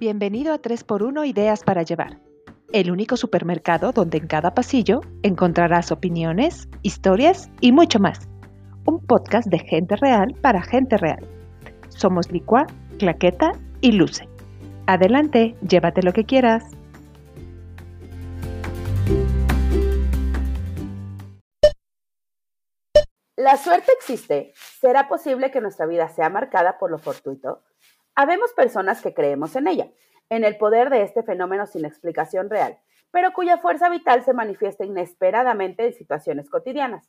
Bienvenido a 3x1 Ideas para Llevar, el único supermercado donde en cada pasillo encontrarás opiniones, historias y mucho más. Un podcast de gente real para gente real. Somos Licua, Claqueta y Luce. Adelante, llévate lo que quieras. La suerte existe. ¿Será posible que nuestra vida sea marcada por lo fortuito? Habemos personas que creemos en ella, en el poder de este fenómeno sin explicación real, pero cuya fuerza vital se manifiesta inesperadamente en situaciones cotidianas.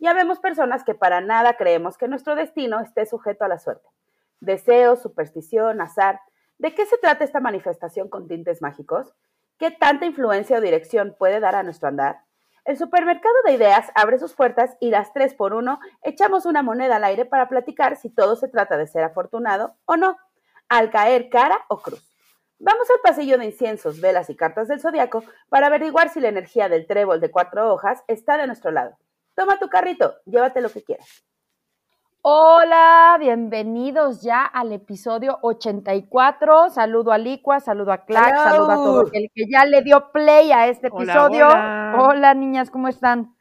Y habemos personas que para nada creemos que nuestro destino esté sujeto a la suerte. Deseos, superstición, azar. ¿De qué se trata esta manifestación con tintes mágicos? ¿Qué tanta influencia o dirección puede dar a nuestro andar? El supermercado de ideas abre sus puertas y las tres por uno echamos una moneda al aire para platicar si todo se trata de ser afortunado o no al caer cara o cruz. Vamos al pasillo de inciensos, velas y cartas del zodiaco para averiguar si la energía del trébol de cuatro hojas está de nuestro lado. Toma tu carrito, llévate lo que quieras. Hola, bienvenidos ya al episodio 84. Saludo a Licua, saludo a Clack, saludo a todo el que ya le dio play a este episodio. Hola, niñas, ¿cómo están?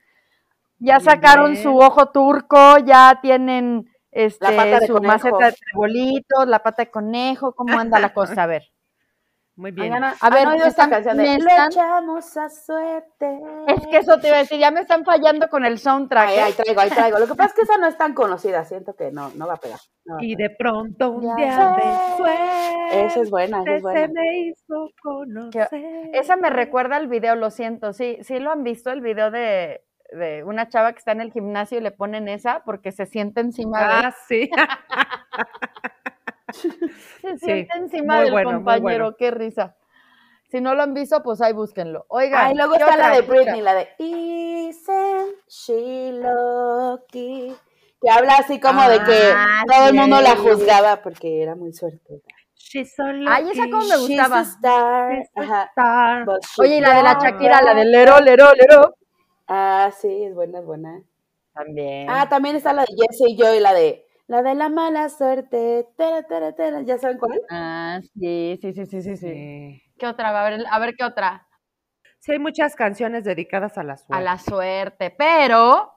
Ya sacaron su ojo turco, ya tienen este, su maceta de trebolitos, la pata de conejo, ¿cómo anda la cosa? A ver. Muy bien. a ver, esta canción de Le echamos a suerte. Es que eso te iba a decir, ya me están fallando con el soundtrack. Ahí, ahí traigo, ahí traigo. Lo que pasa es que esa no es tan conocida, siento que no, no va a pegar. y de pronto un día de suerte. Esa es buena, esa es buena. Se me hizo conocer. esa me recuerda al video, lo siento, sí, sí lo han visto, el video de de una chava que está en el gimnasio y le ponen esa porque se siente encima de... Ah, sí. se siente encima del compañero, qué risa. Si no lo han visto, pues ahí búsquenlo. Oigan. Ay, luego está la de Britney, la de Isn't she lucky? Que habla así como de que ah, todo el mundo la juzgaba porque era muy suerte. Ay, esa como me gustaba. Oye, y la de la Shakira, la de Lero, Lero, Lero. Ah, sí, es buena, es buena. También. Ah, también está la de Jesse y yo y la de la de la mala suerte. Tera, tera, tera. ¿Ya saben cuál? Ah, sí, sí, sí, sí, sí, sí. ¿Qué otra? A ver, a ver qué otra. Sí, hay muchas canciones dedicadas a la suerte. A la suerte, pero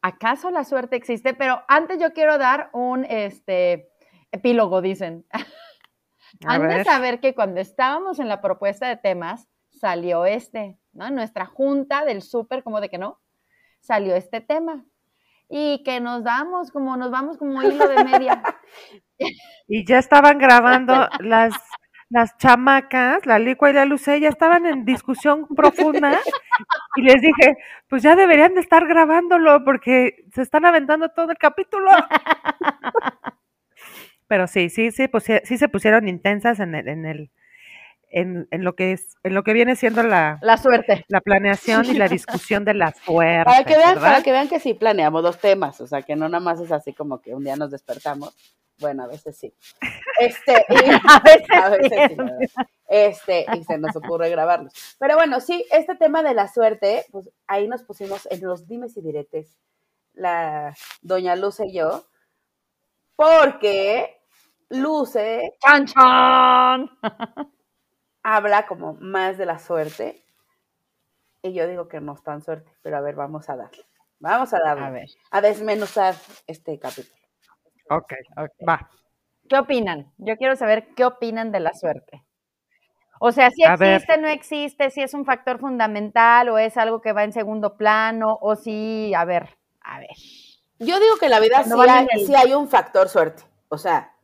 ¿acaso la suerte existe? Pero antes yo quiero dar un este epílogo, dicen. antes de saber que cuando estábamos en la propuesta de temas, salió este. ¿no? nuestra junta del súper, como de que no, salió este tema. Y que nos damos como, nos vamos como hilo de media. Y ya estaban grabando las, las chamacas, la licua y la luce, ya estaban en discusión profunda. Y les dije, pues ya deberían de estar grabándolo porque se están aventando todo el capítulo. Pero sí, sí, sí, pues sí se pusieron intensas en el, en el, en, en, lo que es, en lo que viene siendo la, la suerte, la planeación y la discusión de la suerte. Para que vean, para que vean que sí planeamos dos temas, o sea que no nada más es así como que un día nos despertamos. Bueno, a veces sí. Este, y, a veces, sí. este, y se nos ocurre grabarlos. Pero bueno, sí, este tema de la suerte, pues ahí nos pusimos en los dimes y diretes, la doña Luce y yo, porque Luce. ¡Chan, chan! Habla como más de la suerte. Y yo digo que no es tan suerte, pero a ver, vamos a darle. Vamos a darle. A ver. A desmenuzar este capítulo. Ok, ok, va. ¿Qué opinan? Yo quiero saber qué opinan de la suerte. O sea, si existe, no existe, si es un factor fundamental o es algo que va en segundo plano, o si, a ver, a ver. Yo digo que en la vida sí, hay, sí hay un factor suerte. O sea,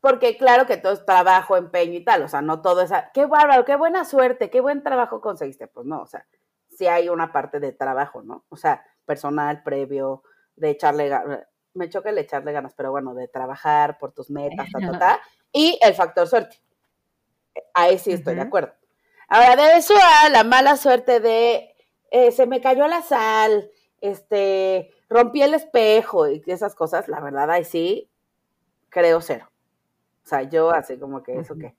porque claro que todo es trabajo, empeño y tal, o sea, no todo es, qué bárbaro, qué buena suerte, qué buen trabajo conseguiste, pues no, o sea, sí hay una parte de trabajo, ¿no? O sea, personal, previo, de echarle ganas, me choca el echarle ganas, pero bueno, de trabajar por tus metas, ta, ta, ta, y el factor suerte. Ahí sí estoy de acuerdo. Ahora, de eso a la mala suerte de eh, se me cayó la sal, este, rompí el espejo y esas cosas, la verdad, ahí sí creo cero. O sea, yo así como que eso qué,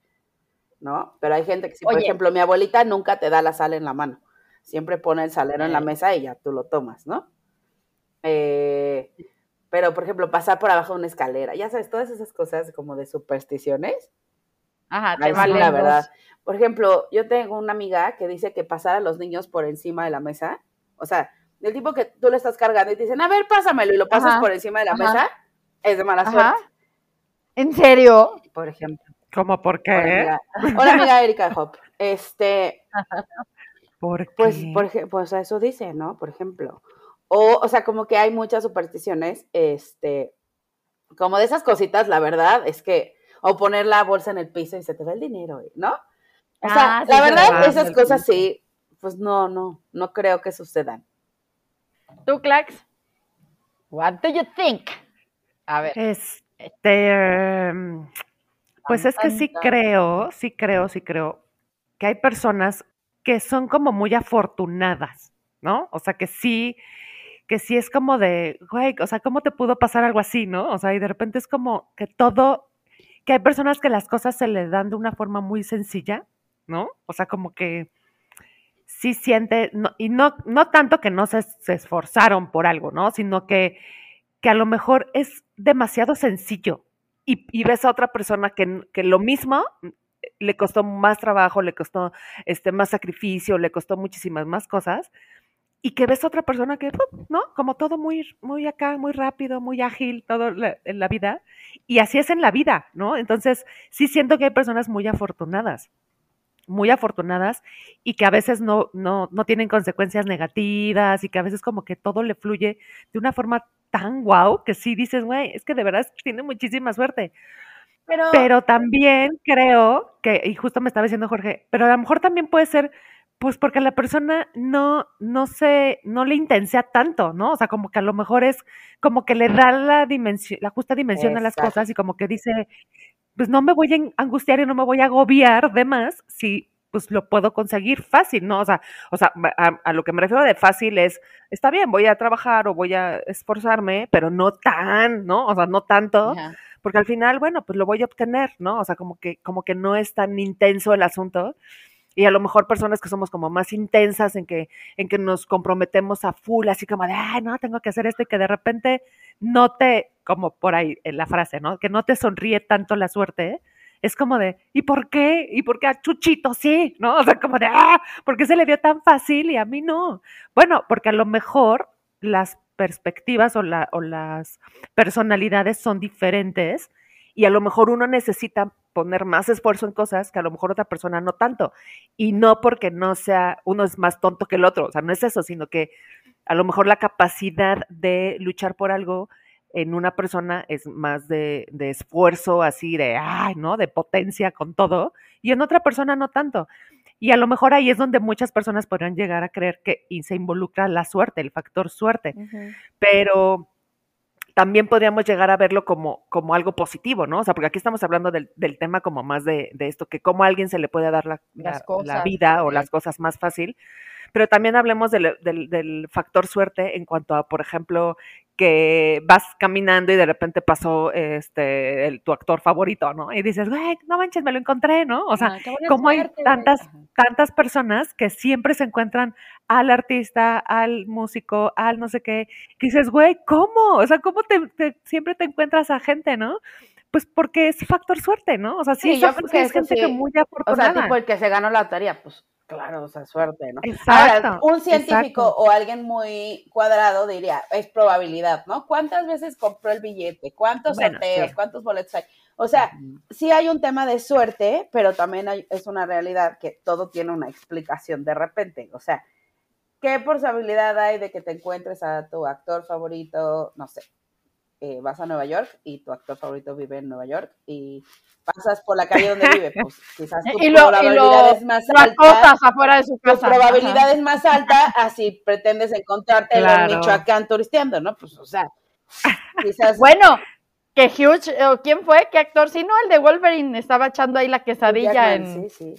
¿no? Pero hay gente que si, por ejemplo, mi abuelita nunca te da la sal en la mano. Siempre pone el salero en la mesa y ya tú lo tomas, ¿no? Eh, pero, por ejemplo, pasar por abajo de una escalera, ya sabes, todas esas cosas como de supersticiones, Ajá, te vale. la verdad. Por ejemplo, yo tengo una amiga que dice que pasar a los niños por encima de la mesa, o sea, del tipo que tú le estás cargando y te dicen, a ver, pásamelo y lo pasas por encima de la mesa, es de mala suerte. ¿En serio? Por ejemplo. ¿Cómo por qué? Hola, amiga, Erika Hop. Este. ¿Por pues, qué? Pues, por, pues eso dice, ¿no? Por ejemplo. O, o sea, como que hay muchas supersticiones, este, como de esas cositas, la verdad, es que, o poner la bolsa en el piso y se te ve el dinero, ¿no? O sea, ah, la verdad, esas cosas sí, pues no, no, no creo que sucedan. ¿Tú, Clax? What do you think? A ver. Este, pues es que sí creo, sí creo, sí creo que hay personas que son como muy afortunadas, ¿no? O sea, que sí, que sí es como de, güey, o sea, ¿cómo te pudo pasar algo así, no? O sea, y de repente es como que todo, que hay personas que las cosas se le dan de una forma muy sencilla, ¿no? O sea, como que sí siente, y no, no tanto que no se, esforzaron por algo, ¿no? Sino que, que a lo mejor es demasiado sencillo y, ves a otra persona que, que, lo mismo le costó más trabajo, le costó este, más sacrificio, le costó muchísimas más cosas, y que ves a otra persona que, ¿no? Como todo muy, muy acá, muy rápido, muy ágil, todo en la vida, y así es en la vida, ¿no? Entonces, sí siento que hay personas muy afortunadas muy afortunadas y que a veces no, no, no tienen consecuencias negativas y que a veces como que todo le fluye de una forma tan guau que sí dices, güey, es que de verdad tiene muchísima suerte. Pero, pero también creo que, y justo me estaba diciendo Jorge, pero a lo mejor también puede ser, pues porque la persona no, no se, no le intensea tanto, ¿no? O sea, como que a lo mejor es como que le da la dimensión, la justa dimensión a las cosas y como que dice, pues no me voy a angustiar y no me voy a agobiar de más si pues lo puedo conseguir fácil, ¿no? O sea, o sea a, lo que me refiero de fácil es, está bien, voy a trabajar o voy a esforzarme, pero no tan, ¿no? O sea, no tanto, porque al final, bueno, pues lo voy a obtener, ¿no? O sea, como que, como que no es tan intenso el asunto. Y a lo mejor personas que somos como más intensas en que, en que nos comprometemos a full, así como de, ay, no, tengo que hacer esto y que de repente no te, como por ahí en la frase, ¿no? Que no te sonríe tanto la suerte, es como de, ¿y por qué? ¿Y por qué a Chuchito sí? ¿No? O sea, como de, ah, ¿por qué se le dio tan fácil y a mí no? Bueno, porque a lo mejor las perspectivas o, o las personalidades son diferentes y a lo mejor uno necesita poner más esfuerzo en cosas que a lo mejor otra persona no tanto. Y no porque no sea, uno es más tonto que el otro, o sea, no es eso, sino que a lo mejor la capacidad de luchar por algo en una persona es más de, de, esfuerzo, así de, ay, ¿no? De potencia con todo, y en otra persona no tanto. Y a lo mejor ahí es donde muchas personas podrían llegar a creer que y se involucra la suerte, el factor suerte. Pero también podríamos llegar a verlo como, como algo positivo, ¿no? O sea, porque aquí estamos hablando del, del tema como más de, de, esto, que cómo a alguien se le puede dar la, la vida o las cosas más fácil pero también hablemos del, del, factor suerte en cuanto a, por ejemplo, que vas caminando y de repente pasó este el, tu actor favorito, ¿no? Y dices, güey, no manches, me lo encontré, ¿no? O sea, ah, como hay tantas, tantas personas que siempre se encuentran al artista, al músico, al no sé qué, que dices, güey, ¿cómo? O sea, ¿cómo te, siempre te encuentras a gente, ¿no? Pues porque es factor suerte, ¿no? O sea, sí, sí yo es, gente que muy afortunada. O sea, tipo el que se ganó la lotería, pues Claro, o sea, suerte, ¿no? Exacto, un científico o alguien muy cuadrado diría, es probabilidad, ¿no? ¿Cuántas veces compró el billete? ¿Cuántos sorteos? ¿Cuántos boletos hay? O sea, sí hay un tema de suerte, pero también es una realidad que todo tiene una explicación de repente. O sea, ¿qué posibilidad hay de que te encuentres a tu actor favorito, no sé, eh, vas a Nueva York y tu actor favorito vive en Nueva York y pasas por la calle donde vive, pues quizás tu probabilidad es más alta. afuera de su casa. Tu probabilidad es más alta así pretendes encontrarte en Michoacán turisteando, ¿no? Pues, o sea, quizás... Bueno, que Hugh, ¿quién fue? ¿Qué actor? Si no, el de Wolverine estaba echando ahí la quesadilla en... Sí, sí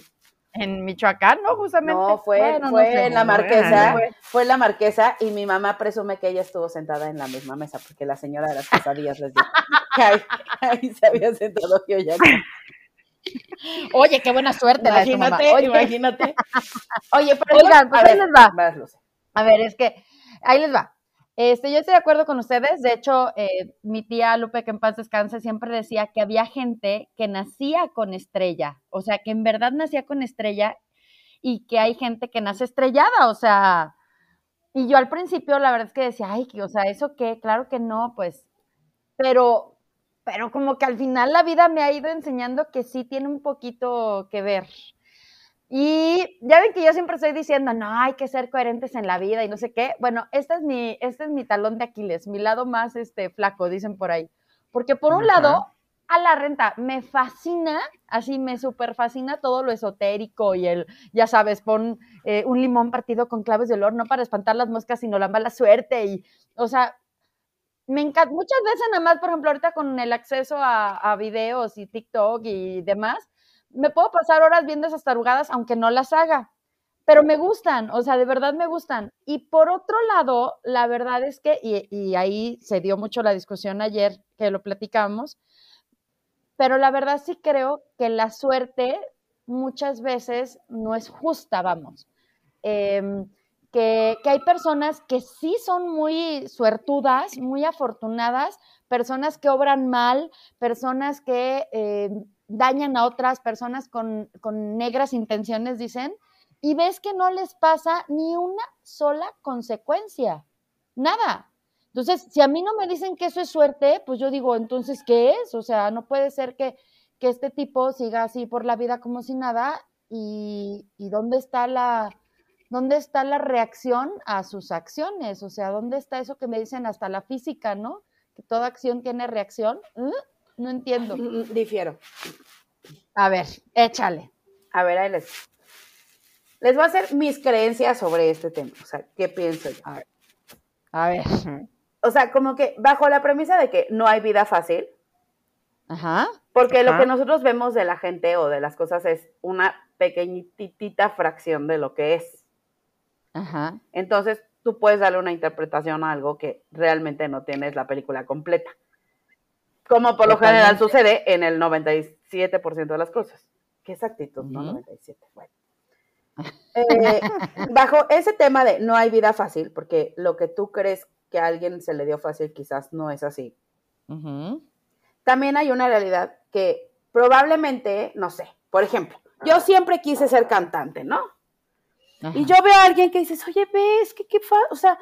en Michoacán, ¿no? Justamente. No, fue, fue en la Marquesa, fue en la Marquesa y mi mamá presume que ella estuvo sentada en la misma mesa porque la señora de las quesadillas les dijo que ahí, se había sentado yo ya. Oye, qué buena suerte imagínate, Oye, imagínate. Oye, pero Oigan, pues ahí les va. A ver, es que ahí les va. Este, yo estoy de acuerdo con ustedes. De hecho, eh, mi tía Lupe, que en paz descanse, siempre decía que había gente que nacía con estrella. O sea, que en verdad nacía con estrella y que hay gente que nace estrellada. O sea, y yo al principio la verdad es que decía, ay, o sea, ¿eso qué? Claro que no, pues. Pero, pero como que al final la vida me ha ido enseñando que sí tiene un poquito que ver. Y ya ven que yo siempre estoy diciendo, no, hay que ser coherentes en la vida y no sé qué. Bueno, este es mi, este es mi talón de Aquiles, mi lado más este, flaco, dicen por ahí. Porque por un lado, a la renta, me fascina, así me súper fascina todo lo esotérico y el, ya sabes, pon eh, un limón partido con claves de olor, no para espantar las moscas, sino la mala suerte. Y, o sea, me encanta, muchas veces nada más, por ejemplo, ahorita con el acceso a, a videos y TikTok y demás, me puedo pasar horas viendo esas tarugadas aunque no las haga, pero me gustan, o sea, de verdad me gustan. Y por otro lado, la verdad es que, y, ahí se dio mucho la discusión ayer que lo platicamos, pero la verdad sí creo que la suerte muchas veces no es justa, vamos. Em, que, hay personas que sí son muy suertudas, muy afortunadas, personas que obran mal, personas que em, dañan a otras personas con, negras intenciones, dicen, y ves que no les pasa ni una sola consecuencia, nada. Entonces, si a mí no me dicen que eso es suerte, pues yo digo, entonces, ¿qué es? O sea, no puede ser que, este tipo siga así por la vida como si nada y, dónde está la... ¿Dónde está la reacción a sus acciones? O sea, ¿dónde está eso que me dicen hasta la física, ¿no? Que toda acción tiene reacción. ¿Mm? No entiendo. Mm, mm, difiero. A ver, échale. A ver, ahí les. Les voy a hacer mis creencias sobre este tema. O sea, ¿qué pienso yo? A ver. A ver. O sea, como que bajo la premisa de que no hay vida fácil. Ajá. Porque lo que nosotros vemos de la gente o de las cosas es una pequeñitita fracción de lo que es. Ajá. Entonces, tú puedes darle una interpretación a algo que realmente no tienes la película completa como por lo general sucede en el 97% de las cosas. Qué exactitud, ¿no? 97, bueno. Eh, bajo ese tema de no hay vida fácil, porque lo que tú crees que a alguien se le dio fácil quizás no es así. También hay una realidad que probablemente, no sé, por ejemplo, yo siempre quise ser cantante, ¿no? Y yo veo a alguien que dices, oye, ves, que qué fa o sea,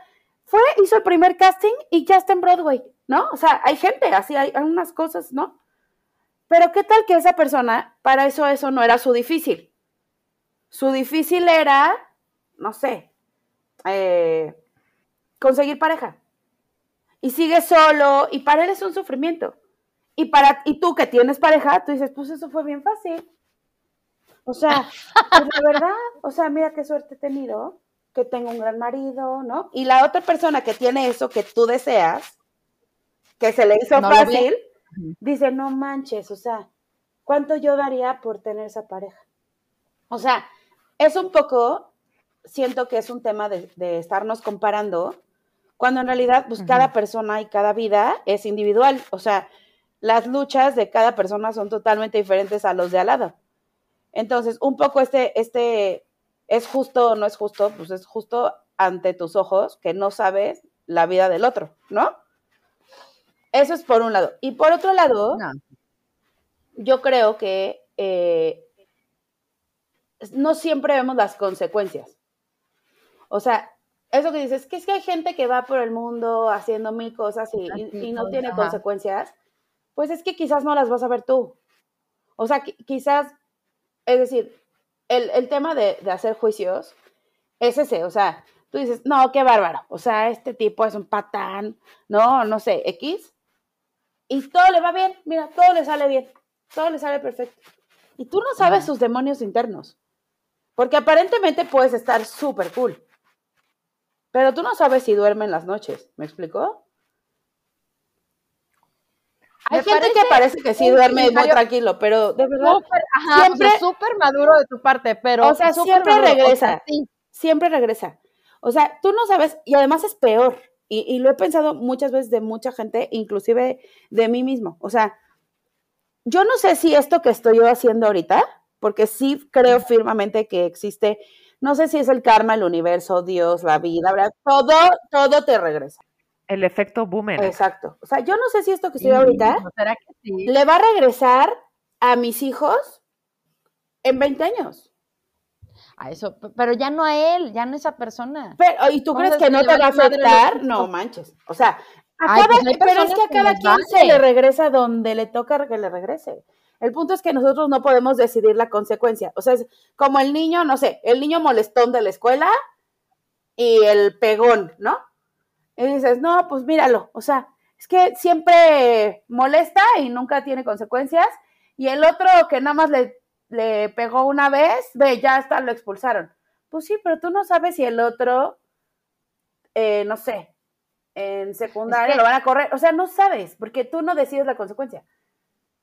fue, hizo el primer casting y ya está en Broadway. ¿No? O sea, hay gente, así hay, unas cosas, ¿no? Pero qué tal que esa persona, para eso eso no era su difícil. Su difícil era, no sé, eh, conseguir pareja. Y sigue solo, y para él es un sufrimiento. Y, para, y tú que tienes pareja, tú dices, pues eso fue bien fácil. O sea, pues la verdad, o sea, mira qué suerte he tenido, que tengo un gran marido, ¿no? Y la otra persona que tiene eso que tú deseas, que se le hizo fácil, dice, no manches, o sea, ¿cuánto yo daría por tener esa pareja? O sea, es un poco, siento que es un tema de, estarnos comparando, cuando en realidad, pues cada persona y cada vida es individual, o sea, las luchas de cada persona son totalmente diferentes a los de al lado. Entonces, un poco este, este, es justo o no es justo, pues es justo ante tus ojos que no sabes la vida del otro, ¿no? Eso es por un lado. Y por otro lado, yo creo que eh, no siempre vemos las consecuencias. O sea, eso que dices, que es que hay gente que va por el mundo haciendo mil cosas y, no tiene consecuencias, pues es que quizás no las vas a ver tú. O sea, quizás, es decir, el, tema de, de, hacer juicios es ese, o sea, tú dices, no, qué bárbaro, o sea, este tipo es un patán, no, no sé, X, y todo le va bien, mira, todo le sale bien, todo le sale perfecto. Y tú no sabes sus demonios internos, porque aparentemente puedes estar súper cool, pero tú no sabes si duerme en las noches, ¿me explicó? Hay gente que parece que sí duerme muy tranquilo, pero de verdad siempre súper maduro de tu parte, pero o sea, siempre regresa, siempre regresa. O sea, tú no sabes y además es peor y, lo he pensado muchas veces de mucha gente, inclusive de mí mismo. O sea, yo no sé si esto que estoy yo haciendo ahorita, porque sí creo firmemente que existe, no sé si es el karma, el universo, Dios, la vida, ¿verdad? todo, todo te regresa. El efecto boomerang. Exacto. O sea, yo no sé si esto que estoy ahorita le va a regresar a mis hijos en 20 años. A eso, pero ya no a él, ya no a esa persona. Pero, ¿y tú crees que no te va a afectar? No manches. O sea, a pues pero es que a cada quien se le regresa donde le toca que le regrese. El punto es que nosotros no podemos decidir la consecuencia. O sea, es como el niño, no sé, el niño molestón de la escuela y el pegón, ¿no? Y dices, no, pues míralo. O sea, es que siempre molesta y nunca tiene consecuencias. Y el otro que nada más le le pegó una vez, ve, ya está, lo expulsaron. Pues sí, pero tú no sabes si el otro, eh, no sé, en secundaria lo van a correr. O sea, no sabes, porque tú no decides la consecuencia.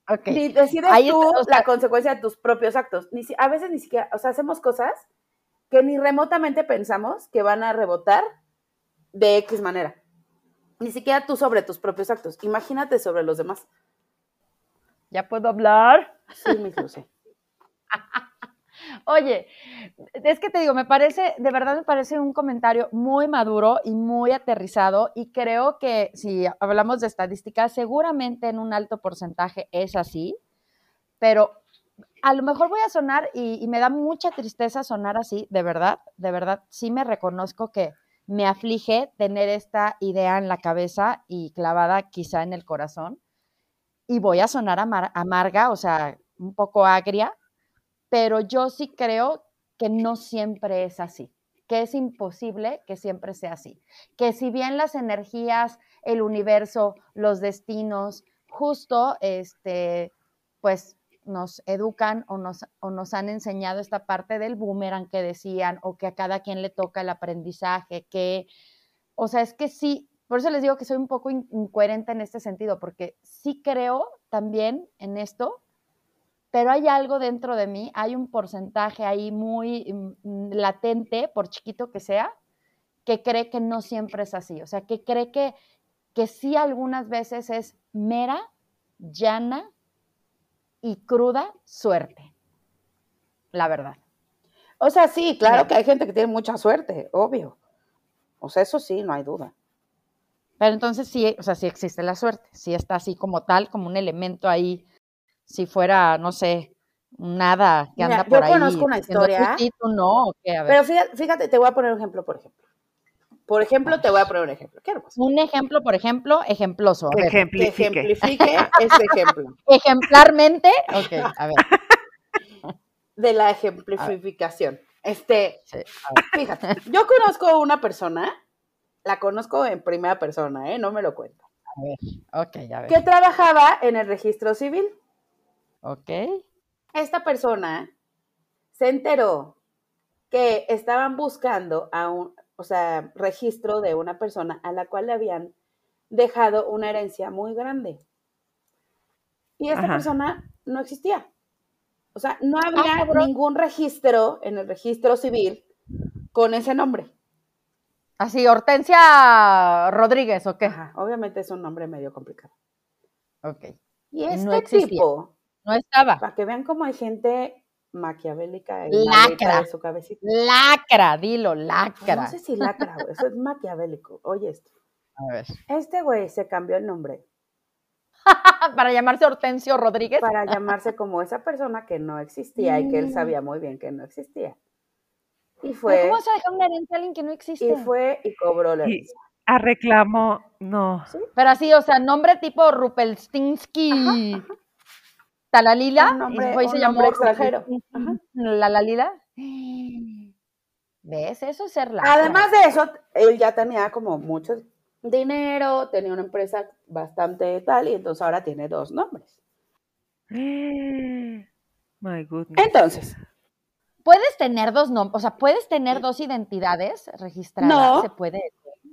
Okay. Ni decides tú la consecuencia de tus propios actos. Ni, a veces ni siquiera, o sea, hacemos cosas que ni remotamente pensamos que van a rebotar de X manera. Ni siquiera tú sobre tus propios actos. Imagínate sobre los demás. ¿Ya puedo hablar? Sí, mi sé. Oye, es que te digo, me parece, de verdad me parece un comentario muy maduro y muy aterrizado y creo que si hablamos de estadísticas, seguramente en un alto porcentaje es así, pero a lo mejor voy a sonar y, me da mucha tristeza sonar así, de verdad, de verdad, sí me reconozco que me aflige tener esta idea en la cabeza y clavada quizá en el corazón y voy a sonar amarga, o sea, un poco agria, pero yo sí creo que no siempre es así, que es imposible que siempre sea así, que si bien las energías, el universo, los destinos, justo, este, pues nos educan o nos, o nos han enseñado esta parte del boomerang que decían, o que a cada quien le toca el aprendizaje, que, o sea, es que sí, por eso les digo que soy un poco incoherente en este sentido, porque sí creo también en esto, pero hay algo dentro de mí, hay un porcentaje ahí muy mm, latente, por chiquito que sea, que cree que no siempre es así, o sea, que cree que, que sí algunas veces es mera, llana y cruda suerte, la verdad. O sea, sí, claro que hay gente que tiene mucha suerte, obvio. O sea, eso sí, no hay duda. Pero entonces sí, o sea, sí existe la suerte, sí está así como tal, como un elemento ahí si fuera, no sé, nada que anda por ahí. Yo conozco una historia. no, Pero fíjate, te voy a poner un ejemplo, por ejemplo. Por ejemplo, te voy a poner un ejemplo. ¿Qué un ejemplo, por ejemplo, ejemploso. A ejemplifique. ese ejemplo. Ejemplarmente. Ok, a ver. De la ejemplificación. Este, fíjate, yo conozco una persona, la conozco en primera persona, ¿eh? No me lo cuento. A ver, ok, a ver. Que trabajaba en el registro civil. Ok. Esta persona se enteró que estaban buscando a un, o sea, registro de una persona a la cual le habían dejado una herencia muy grande. Y esta persona no existía. O sea, no había ah, ningún registro en el registro civil con ese nombre. Así, Hortensia Rodríguez, ¿o qué? obviamente es un nombre medio complicado. Ok. Y este tipo no estaba. Para que vean cómo hay gente maquiavélica y lacra de su cabecita. Lacra, dilo, lacra. No sé si lacra, eso es maquiavélico. Oye esto. A ver. Este güey se cambió el nombre. para llamarse Hortensio Rodríguez. Para llamarse como esa persona que no existía y que él mm. sabía muy bien que no existía. Y fue. ¿Cómo se deja una herencia a alguien que no existe? Y fue y cobró la herencia. A reclamo, no. Pero así, o sea, nombre tipo Rupelstinsky. Talalila, nombre, y se llamó extranjero. La Lalila. ¿Ves? Eso es ser la. Además de eso, él ya tenía como mucho dinero, tenía una empresa bastante tal, y entonces ahora tiene dos nombres. My goodness. Entonces. Puedes tener dos nombres, o sea, puedes tener dos identidades registradas. No, se puede.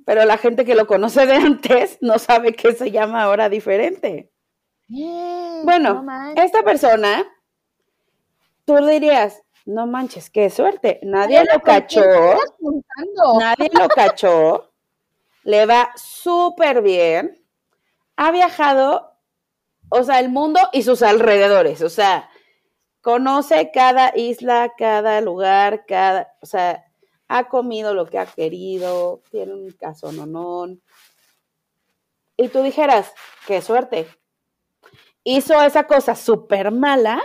Pero la gente que lo conoce de antes no sabe que se llama ahora diferente. Bueno, esta persona, tú dirías, no manches, qué suerte, nadie lo cachó, nadie lo cachó, le va súper bien, ha viajado, o sea, el mundo y sus alrededores, o sea, conoce cada isla, cada lugar, cada, o sea, ha comido lo que ha querido, tiene un casononón, y tú dijeras, qué suerte, hizo esa cosa súper mala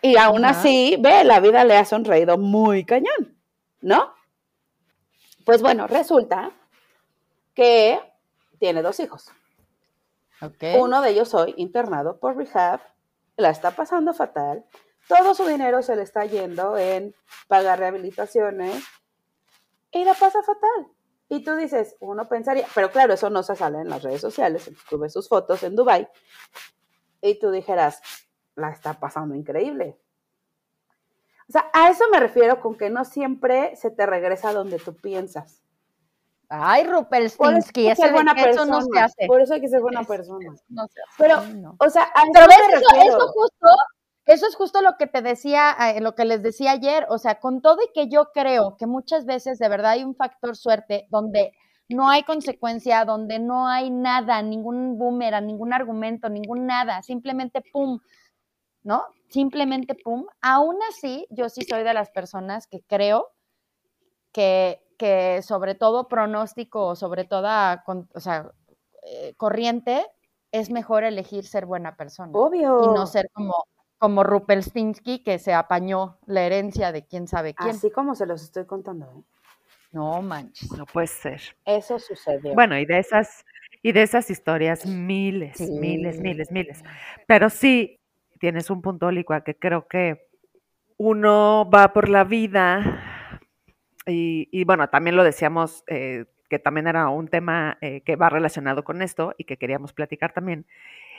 y aún así, ve, la vida le ha sonreído muy cañón, ¿no? Pues bueno, resulta que tiene dos hijos. Uno de ellos hoy internado por rehab, la está pasando fatal, todo su dinero se le está yendo en pagar rehabilitaciones y la pasa fatal. Y tú dices, uno pensaría, pero claro, eso no se sale en las redes sociales, tú ves sus fotos en Dubai y tú dijeras, la está pasando increíble. O sea, a eso me refiero con que no siempre se te regresa donde tú piensas. Ay, Rupelstinsky, eso, buena eso no se hace. Por eso hay que ser buena persona. No se hace. Pero, o sea, a Pero ves, eso, justo, eso es justo lo que te decía, eh, lo que les decía ayer. O sea, con todo y que yo creo que muchas veces de verdad hay un factor suerte donde no hay consecuencia, donde no hay nada, ningún boomerang, ningún argumento, ningún nada, simplemente pum, ¿no? Simplemente pum. Aún así, yo sí soy de las personas que creo que, que sobre todo pronóstico, sobre toda, o sea, eh, corriente, es mejor elegir ser buena persona. Obvio. Y no ser como, como Rupelstinsky, que se apañó la herencia de quién sabe quién. Así como se los estoy contando. ¿eh? No manches. No puede ser. Eso sucedió. Bueno, y de esas, y de esas historias, miles, miles, miles, miles. Pero sí, tienes un punto, Licua, que creo que uno va por la vida y, bueno, también lo decíamos, eh, que también era un tema eh, que va relacionado con esto y que queríamos platicar también,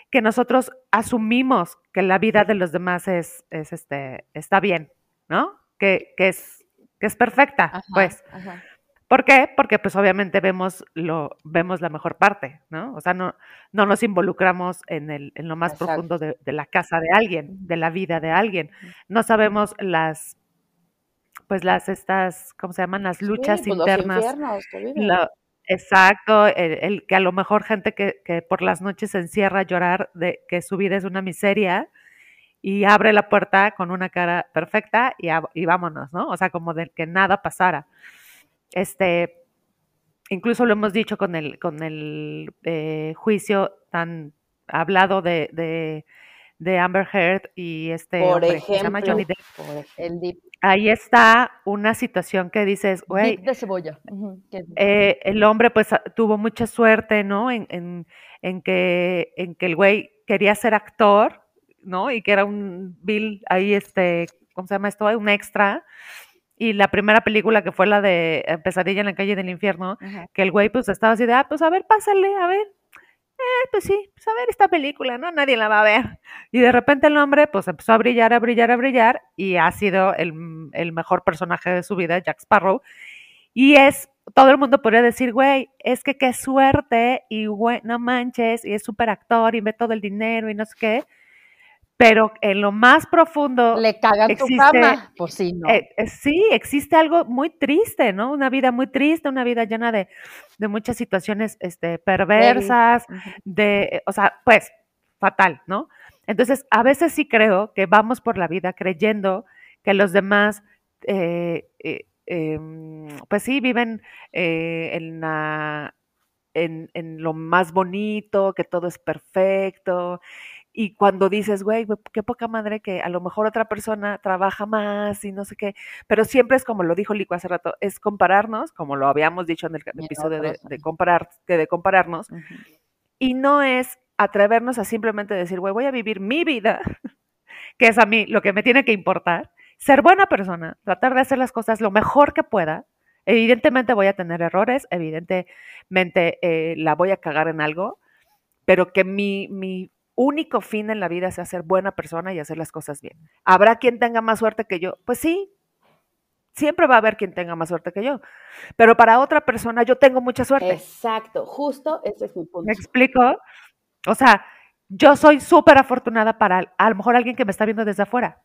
que nosotros asumimos que la vida de los demás es, es este, está bien, ¿no? Que, que es que es perfecta, pues. ¿Por qué? Porque pues obviamente vemos lo vemos la mejor parte, ¿no? O sea, no, no nos involucramos en, el, en lo más profundo de, la casa de alguien, de la vida de alguien. No sabemos las, pues las estas, ¿cómo se llaman? Las luchas pues, internas. exacto, el, que a lo mejor gente que, que por las noches se encierra a llorar de que su vida es una miseria, y abre la puerta con una cara perfecta y, y vámonos, ¿no? O sea, como de que nada pasara. Este, incluso lo hemos dicho con el, con el eh, juicio tan hablado de, de, de, Amber Heard y este por ejemplo, se llama Johnny Depp. el deep. Ahí está una situación que dices, güey. de cebolla. Eh, el hombre, pues, tuvo mucha suerte, ¿no? En, en, en, que, en que el güey quería ser actor ¿no? Y que era un Bill ahí, este, ¿cómo se llama esto? Un extra. Y la primera película que fue la de eh, Pesadilla en la calle del infierno, que el güey pues estaba así de, ah, pues a ver, pásale, a ver. Eh, pues sí, pues a ver esta película, ¿no? Nadie la va a ver. Y de repente el hombre pues empezó a brillar, a brillar, a brillar y ha sido el, el mejor personaje de su vida, Jack Sparrow. Y es, todo el mundo podría decir, güey, es que qué suerte y güey, no manches, y es súper actor y ve todo el dinero y no sé qué pero en lo más profundo le cagan existe, tu cama, pues sí, ¿no? Eh, eh, sí, existe algo muy triste, ¿no? Una vida muy triste, una vida llena de, de muchas situaciones este, perversas, de, o sea, pues, fatal, ¿no? Entonces, a veces sí creo que vamos por la vida creyendo que los demás, eh, em, pues sí, viven en, la, en, en lo más bonito, que todo es perfecto y cuando dices, güey, qué poca madre que a lo mejor otra persona trabaja más y no sé qué, pero siempre es como lo dijo Lico hace rato, es compararnos, como lo habíamos dicho en el episodio de, de, comparar, de compararnos, y no es atrevernos a simplemente decir, güey, voy a vivir mi vida, que es a mí lo que me tiene que importar, ser buena persona, tratar de hacer las cosas lo mejor que pueda. Evidentemente voy a tener errores, evidentemente eh, la voy a cagar en algo, pero que mi, mi único fin en la vida es ser buena persona y hacer las cosas bien. ¿Habrá quien tenga más suerte que yo? Pues sí, siempre va a haber quien tenga más suerte que yo. Pero para otra persona yo tengo mucha suerte. Exacto, justo ese es mi punto. ¿Me explico? O sea, yo soy súper afortunada para a lo mejor alguien que me está viendo desde afuera.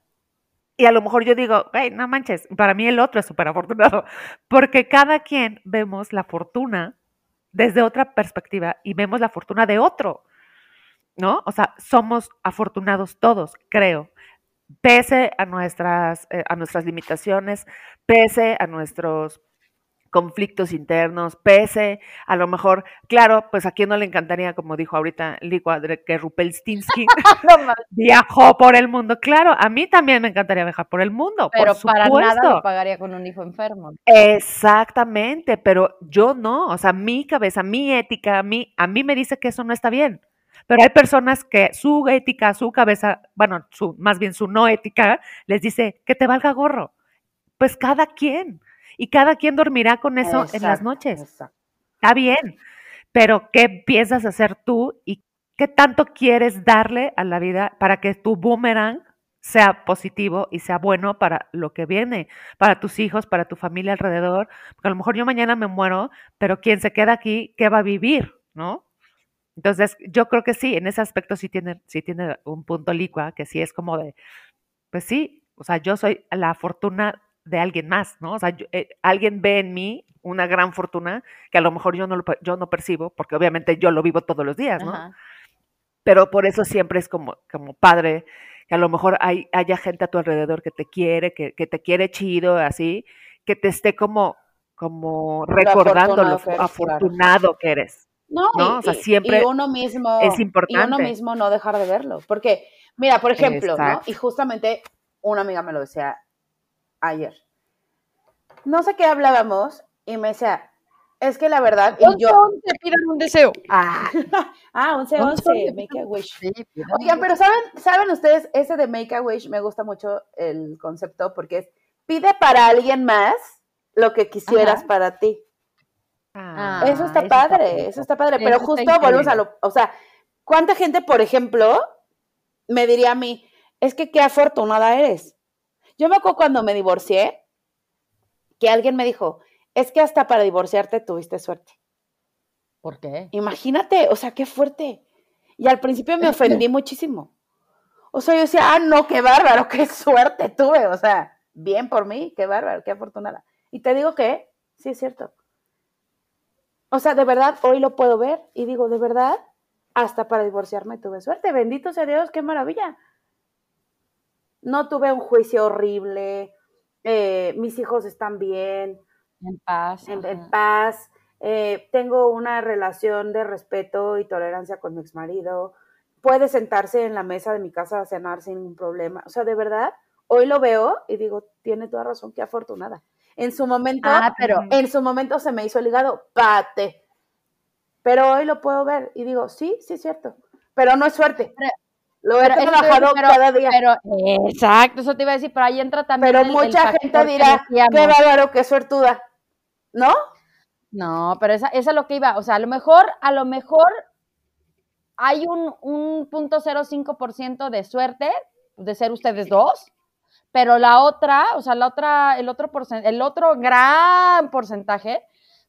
Y a lo mejor yo digo, hey, no manches, para mí el otro es súper afortunado. Porque cada quien vemos la fortuna desde otra perspectiva y vemos la fortuna de otro. ¿No? O sea, somos afortunados todos, creo, pese a nuestras, eh, a nuestras limitaciones, pese a nuestros conflictos internos, pese a lo mejor, claro, pues a quien no le encantaría, como dijo ahorita Licua, que Rupelstinsky viajó por el mundo. Claro, a mí también me encantaría viajar por el mundo. Pero por para nada lo pagaría con un hijo enfermo. Exactamente, pero yo no, o sea, mi cabeza, mi ética, a mí, a mí me dice que eso no está bien. Pero hay personas que su ética, su cabeza, bueno, su, más bien su no ética, les dice que te valga gorro. Pues cada quien y cada quien dormirá con eso en las noches. Está bien, pero ¿qué piensas hacer tú y qué tanto quieres darle a la vida para que tu boomerang sea positivo y sea bueno para lo que viene, para tus hijos, para tu familia alrededor? Porque a lo mejor yo mañana me muero, pero quien se queda aquí, ¿qué va a vivir? ¿No? Entonces, yo creo que sí, en ese aspecto sí tiene, sí tiene un punto licua, que sí es como de, pues sí, o sea, yo soy la fortuna de alguien más, ¿no? O sea, eh, alguien ve en mí una gran fortuna que a lo mejor yo no, lo, yo no percibo, porque obviamente yo lo vivo todos los días, ¿no? Pero por eso siempre es como, como padre que a lo mejor hay, haya gente a tu alrededor que te quiere, que, te quiere chido, así, que te esté como, como recordando lo afortunado que eres. No, o sea, siempre y uno mismo, es importante. Y uno mismo no dejar de verlo. Porque, mira, por ejemplo, ¿no? Y justamente una amiga me lo decía ayer. No sé qué hablábamos y me decía, es que la verdad, y yo... Te un deseo. Ah, ah 11, 11, make a wish. Oigan, pero ¿saben, ¿saben ustedes? Ese de make a wish me gusta mucho el concepto porque es, pide para alguien más lo que quisieras para ti. Ah, eso está padre, eso está padre, pero justo volvemos a lo, o sea, ¿cuánta gente, por ejemplo, me diría a mí, es que qué afortunada eres? Yo me acuerdo cuando me divorcié, que alguien me dijo, es que hasta para divorciarte tuviste suerte. ¿Por qué? Imagínate, o sea, qué fuerte. Y al principio me ofendí muchísimo. O sea, yo decía, ah, no, qué bárbaro, qué suerte tuve. O sea, bien por mí, qué bárbaro, qué afortunada. Y te digo que, sí es cierto. O sea, de verdad, hoy lo puedo ver y digo, de verdad, hasta para divorciarme tuve suerte. Bendito sea Dios, qué maravilla no tuve un juicio horrible, eh, mis hijos están bien. En paz. En, paz. Eh, tengo una relación de respeto y tolerancia con mi exmarido. Puede sentarse en la mesa de mi casa a cenar sin ningún problema. O sea, de verdad, hoy lo veo y digo, tiene toda razón, qué afortunada. En su momento, ah, pero en su momento se me hizo el hígado, pate. Pero hoy lo puedo ver y digo, sí, sí es cierto. Pero no es suerte. Lo he trabajado cada día. Pero, exacto, eso te iba a decir, pero ahí entra también. Pero mucha gente dirá, qué bárbaro, qué suertuda. ¿No? No, pero esa, esa es lo que iba. O sea, a lo mejor, a lo mejor hay un, un punto ciento de suerte de ser ustedes dos, pero la otra, o sea, la otra, el otro el otro gran porcentaje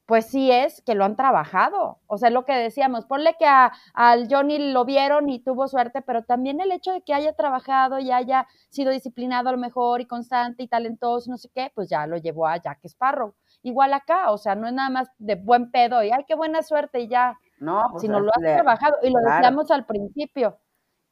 pues sí es que lo han trabajado. O sea, lo que decíamos, ponle que a, al Johnny lo vieron y tuvo suerte, pero también el hecho de que haya trabajado y haya sido disciplinado a lo mejor y constante y talentoso, no sé qué, pues ya lo llevó a Jack Sparrow. Igual acá, o sea, no es nada más de buen pedo y ay, qué buena suerte y ya. No, pues sino lo has trabajado y lo decíamos al principio.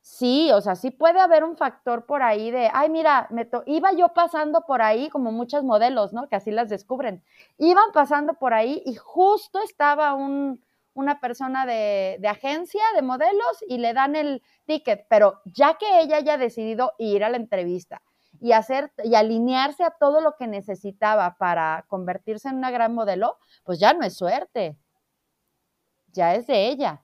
Sí, o sea, sí puede haber un factor por ahí de, ay, mira, me iba yo pasando por ahí, como muchos modelos, ¿no? Que así las descubren. Iban pasando por ahí y justo estaba un, una persona de, de, agencia de modelos y le dan el ticket, pero ya que ella haya decidido ir a la entrevista y hacer y alinearse a todo lo que necesitaba para convertirse en una gran modelo, pues ya no es suerte, ya es de ella.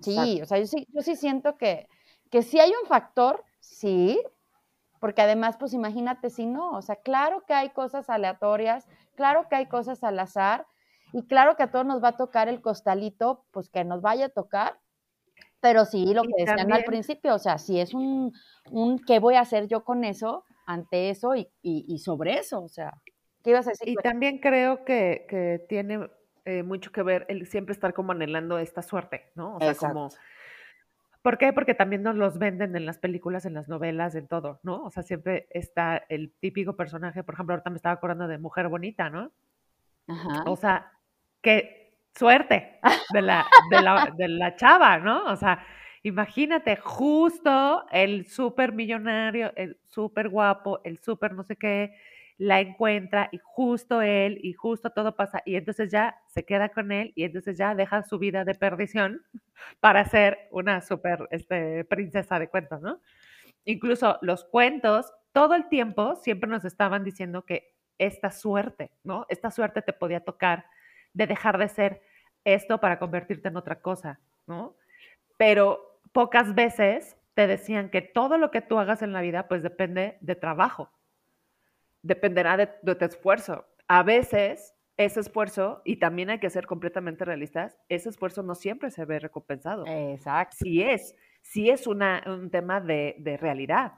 Sí, o sea, yo sí, yo sí siento que, que sí hay un factor, sí, porque además, pues imagínate si no, o sea, claro que hay cosas aleatorias, claro que hay cosas al azar, y claro que a todos nos va a tocar el costalito, pues que nos vaya a tocar, pero sí, lo que decían al principio, o sea, si es un, un qué voy a hacer yo con eso, ante eso y, y, sobre eso, o sea, ¿qué ibas a decir? Y también creo que, que tiene eh, mucho que ver el siempre estar como anhelando esta suerte, ¿no? O sea, como... ¿Por qué? Porque también nos los venden en las películas, en las novelas, en todo, ¿no? O sea, siempre está el típico personaje, por ejemplo, ahorita me estaba acordando de Mujer Bonita, ¿no? Ajá. O sea, qué suerte de la, de la, de la chava, ¿no? O sea, imagínate, justo el súper millonario, el súper guapo, el súper no sé qué, la encuentra y justo él y justo todo pasa y entonces ya se queda con él y entonces ya deja su vida de perdición para ser una super este, princesa de cuentos, ¿no? Incluso los cuentos, todo el tiempo siempre nos estaban diciendo que esta suerte, ¿no? Esta suerte te podía tocar de dejar de ser esto para convertirte en otra cosa, ¿no? Pero pocas veces te decían que todo lo que tú hagas en la vida pues depende de trabajo, dependerá de, tu esfuerzo. A veces ese esfuerzo, y también hay que ser completamente realistas, ese esfuerzo no siempre se ve recompensado. Exacto. Sí es, sí es una, un tema de, de realidad.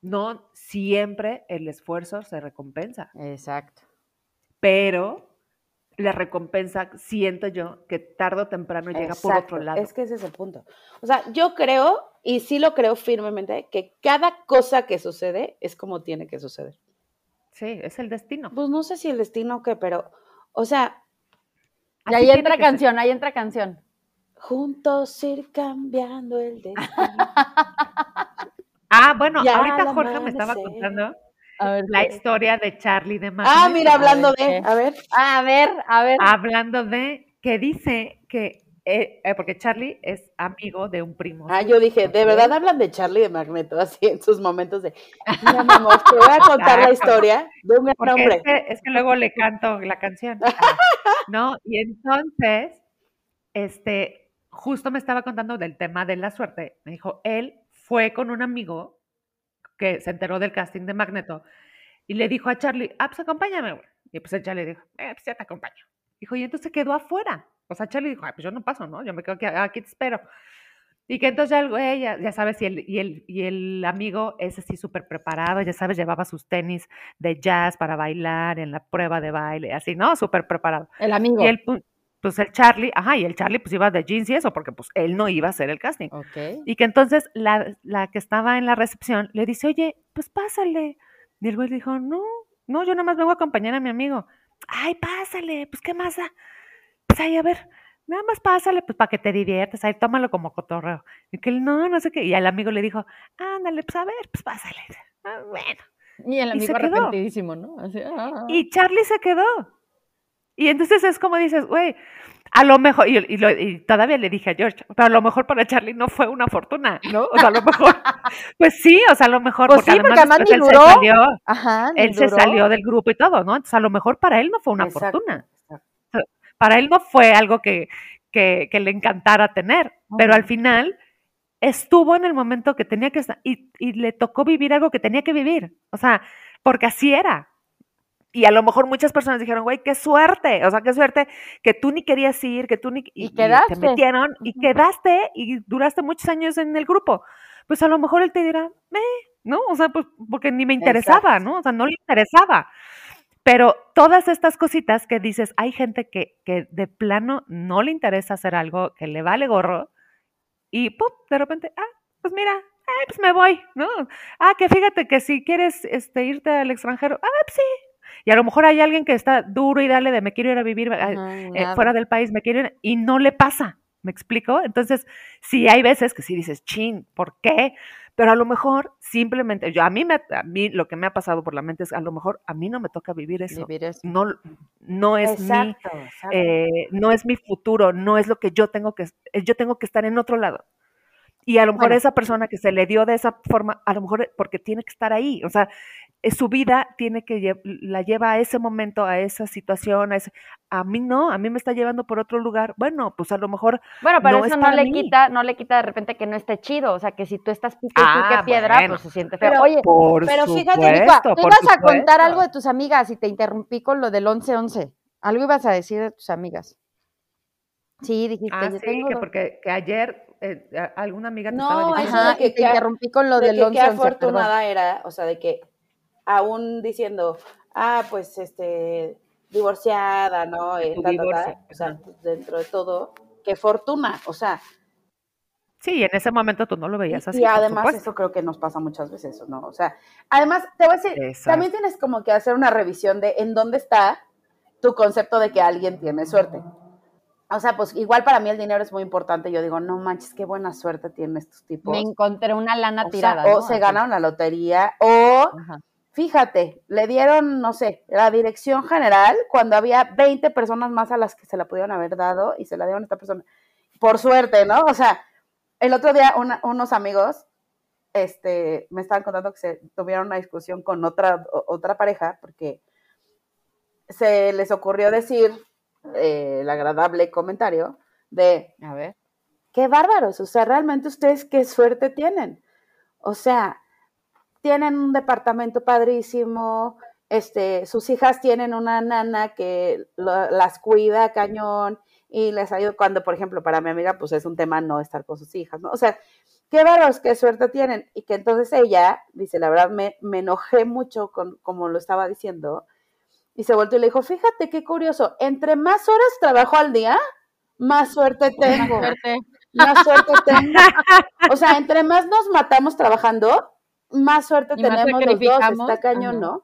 No siempre el esfuerzo se recompensa. Exacto. Pero la recompensa, siento yo, que tarde o temprano llega por otro lado. Es que ese es el punto. O sea, yo creo, y sí lo creo firmemente, que cada cosa que sucede es como tiene que suceder. Sí, es el destino. Pues no sé si el destino o qué, pero, o sea. Y ahí entra canción, ahí entra canción. Juntos ir cambiando el destino. ah, bueno, ahorita Jorge me estaba contando la historia de Charlie de Magneto. Ah, mira, hablando de, a ver. A ver, a ver. Hablando de que dice que eh, eh, porque Charlie es amigo de un primo. Ah, yo dije, ¿de verdad hablan de Charlie de Magneto así en sus momentos de, mira, mi amor, te voy a contar la historia de un gran hombre? Es que, luego le canto la canción, ¿no? Y entonces, este, justo me estaba contando del tema de la suerte. Me dijo, él fue con un amigo que se enteró del casting de Magneto y le dijo a Charlie, ah, pues acompáñame, güey. Y pues el Charlie dijo, eh, pues ya te acompaño. Dijo, y entonces quedó afuera. O sea, Charlie dijo, pues yo no paso, ¿no? Yo me quedo aquí, aquí te espero. Y que entonces algo, ella, ya sabes, y el, y el, y el amigo es así súper preparado, ya sabes, llevaba sus tenis de jazz para bailar en la prueba de baile, así, ¿no? Súper preparado. El amigo. Y el, pues el Charlie, ajá, y el Charlie pues iba de jeans y eso, porque pues él no iba a hacer el casting. Okay. Y que entonces la, la que estaba en la recepción le dice, oye, pues pásale. Y el güey dijo, no, no, yo nada más vengo a acompañar a mi amigo. Ay, pásale, pues qué más da pues ahí, a ver, nada más pásale, pues para que te diviertas, ahí tómalo como cotorreo. Y que él, no, no sé qué. Y al amigo le dijo, ándale, pues a ver, pues pásale. Ah, bueno. Y el amigo arrepentidísimo, ¿no? Así, ah, ah, Y Charlie se quedó. Y entonces es como dices, güey, a lo mejor, y, y, todavía le dije a George, pero a lo mejor para Charlie no fue una fortuna, ¿no? O sea, a lo mejor, pues sí, o sea, a lo mejor, pues porque, además, él se salió, Ajá, él se salió del grupo y todo, ¿no? Entonces a lo mejor para él no fue una fortuna para él no fue algo que, le encantara tener, pero al final estuvo en el momento que tenía que estar y, le tocó vivir algo que tenía que vivir, o sea, porque así era. Y a lo mejor muchas personas dijeron, güey, qué suerte, o sea, qué suerte que tú ni querías ir, que tú ni... Y, quedaste. te metieron y quedaste y duraste muchos años en el grupo. Pues a lo mejor él te dirá, eh, ¿no? O sea, pues porque ni me interesaba, ¿no? O sea, no le interesaba. Pero todas estas cositas que dices, hay gente que, que de plano no le interesa hacer algo, que le vale gorro, y ¡pum! de repente, ah, pues mira, ah, pues me voy, ¿no? Ah, que fíjate que si quieres este, irte al extranjero, ah, pues sí. Y a lo mejor hay alguien que está duro y dale de me quiero ir a vivir eh, eh, fuera del país, me quiero ir, y no le pasa, ¿me explico? Entonces, sí hay veces que sí dices, chin, ¿por qué? Pero a lo mejor simplemente, yo a mí, me, a mí lo que me ha pasado por la mente es, a lo mejor a mí no me toca vivir eso. No, no es mi, eh, no es mi futuro, no es lo que yo tengo que, yo tengo que estar en otro lado. Y a lo mejor esa persona que se le dio de esa forma, a lo mejor porque tiene que estar ahí, o sea, su vida tiene que la lleva a ese momento, a esa situación, a, a mí no, a mí me está llevando por otro lugar. Bueno, pues a lo mejor Bueno, pero eso no le quita, no le quita de repente que no esté chido, o sea, que si tú estás pique, ah, piedra, pues se siente feo. Oye, pero fíjate, tú ibas a contar algo de tus amigas y te interrumpí con lo del 11-11. Algo ibas a decir de tus amigas. Sí, dijiste. Ah, sí, que porque que ayer eh, alguna amiga te estaba diciendo. que, te interrumpí con lo del 11 que afortunada era, o sea, de que aún diciendo, ah, pues, este, divorciada, ¿no? Eh, o sea, dentro de todo, qué fortuna, o sea. Sí, en ese momento tú no lo veías así. Y además eso creo que nos pasa muchas veces, ¿no? O sea, además, te voy a decir, también tienes como que hacer una revisión de en dónde está tu concepto de que alguien tiene suerte. O sea, pues igual para mí el dinero es muy importante. Yo digo, no manches, qué buena suerte tienen estos tipos. Me encontré una lana tirada. O se gana una lotería, o fíjate, le dieron, no sé, la dirección general cuando había 20 personas más a las que se la pudieron haber dado y se la dieron a esta persona. Por suerte, ¿no? O sea, el otro día unos amigos este, me estaban contando que se tuvieron una discusión con otra, otra pareja porque se les ocurrió decir eh, el agradable comentario de, a ver, qué bárbaros, o sea, realmente ustedes qué suerte tienen. O sea, tienen un departamento padrísimo, este, sus hijas tienen una nana que las cuida cañón y les ayuda cuando, por ejemplo, para mi amiga, pues es un tema no estar con sus hijas, ¿no? O sea, qué bárbaros, qué suerte tienen. Y que entonces ella, dice, la verdad me, me enojé mucho con como lo estaba diciendo, y se volvió y le dijo, fíjate qué curioso, entre más horas trabajo al día, más suerte tengo. Más suerte. Más suerte tengo. O sea, entre más nos matamos trabajando, más suerte tenemos los dos, está cañón, ¿no?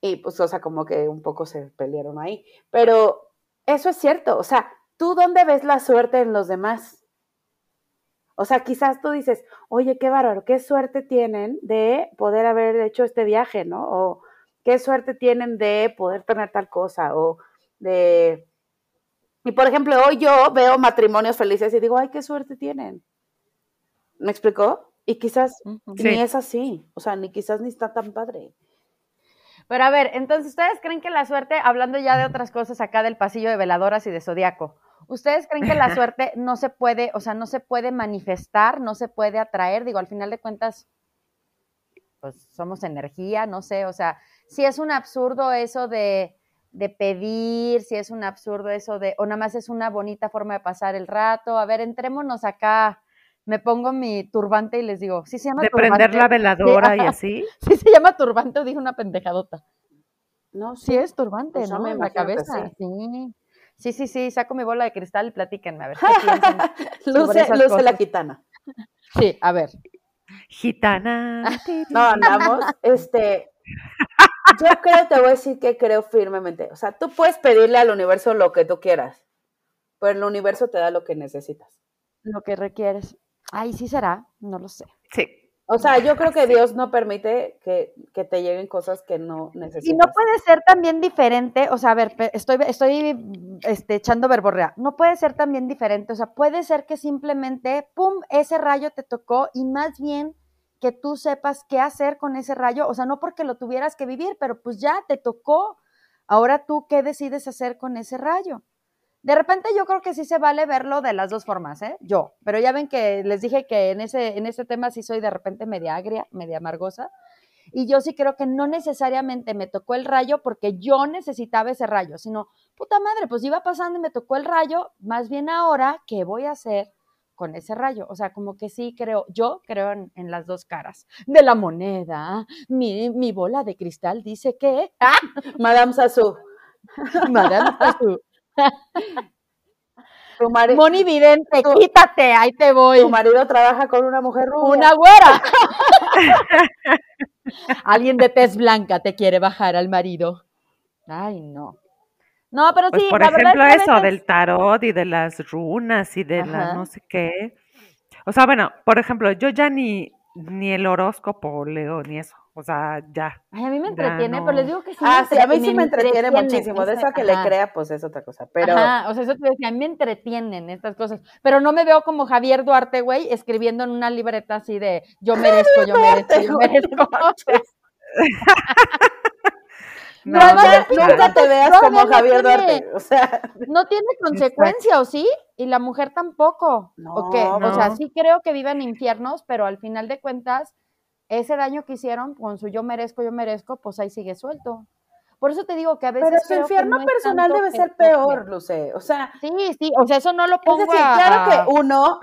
Y pues, o sea, como que un poco se pelearon ahí. Pero eso es cierto, o sea, ¿tú dónde ves la suerte en los demás? O sea, quizás tú dices, oye, qué bárbaro, qué suerte tienen de poder haber hecho este viaje, ¿no? O qué suerte tienen de poder tener tal cosa, o de... Y por ejemplo, hoy yo veo matrimonios felices y digo, ay, qué suerte tienen. ¿Me explicó? Y quizás ni es así, o sea, ni quizás ni está tan padre. Pero a ver, entonces, ¿ustedes creen que la suerte, hablando ya de otras cosas acá del pasillo de veladoras y de zodiaco, ¿Ustedes creen que la suerte no se puede, o sea, no se puede manifestar, no se puede atraer? Digo, al final de cuentas, pues somos energía, no sé, o sea, si es un absurdo eso de, de pedir, si es un absurdo eso de, o nada más es una bonita forma de pasar el rato. A ver, entrémonos acá. Me pongo mi turbante y les digo, ¿sí se llama de prender la veladora y así. Sí se llama turbante o dije una pendejadota. No, sí, es turbante, pues ¿no? En la cabeza. Sí. Sí, sí, sí, saco mi bola de cristal y platíquenme, a ver. luce, luce la gitana. Sí, a ver. Gitana. no, andamos, este, yo creo, te voy a decir que creo firmemente. O sea, tú puedes pedirle al universo lo que tú quieras, pero el universo te da lo que necesitas. Lo que requieres. Ay, sí será, no lo sé. Sí. O sea, yo creo que Dios no permite que, te lleguen cosas que no necesitas. Y no puede ser también diferente, o sea, a ver, estoy, estoy este, echando verborrea, no puede ser también diferente, o sea, puede ser que simplemente, pum, ese rayo te tocó y más bien que tú sepas qué hacer con ese rayo, o sea, no porque lo tuvieras que vivir, pero pues ya te tocó, ahora tú qué decides hacer con ese rayo. De repente yo creo que sí se vale verlo de las dos formas, ¿eh? Yo. Pero ya ven que les dije que en ese, en ese tema sí soy de repente media agria, media amargosa. Y yo sí creo que no necesariamente me tocó el rayo porque yo necesitaba ese rayo, sino, puta madre, pues iba pasando y me tocó el rayo, más bien ahora, ¿qué voy a hacer con ese rayo? O sea, como que sí creo, yo creo en, las dos caras de la moneda. Mi, mi bola de cristal dice que... ¡Ah! Madame Sassou. Madame Sassou. Tu Moni Vidente, quítate, ahí te voy. Tu marido trabaja con una mujer rubia. Una güera. Alguien de tez blanca te quiere bajar al marido. Ay, no. No, pero pues sí, por ejemplo, eso del tarot y de las runas y de la no sé qué. O sea, bueno, por ejemplo, yo ya ni, ni el horóscopo leo, ni eso. O sea, ya. Ay, a mí me entretiene, pero les digo que sí. Ah, sí, a mí sí me entretiene, muchísimo. De eso a que le crea, pues es otra cosa. Pero... Ajá, o sea, eso te decía, a mí me entretienen estas cosas. Pero no me veo como Javier Duarte, güey, escribiendo en una libreta así de yo merezco, yo merezco, yo merezco. No, nunca te veas como Javier Duarte, o sea. No tiene consecuencia, ¿o sí? Y la mujer tampoco. No, ¿O qué? O sea, sí creo que viven infiernos, pero al final de cuentas ese daño que hicieron con su yo merezco, yo merezco, pues ahí sigue suelto. Por eso te digo que a veces. Pero su infierno personal debe ser peor, Luce. O sea. Sí, sí, o sea, eso no lo pongo. Es decir, claro que uno,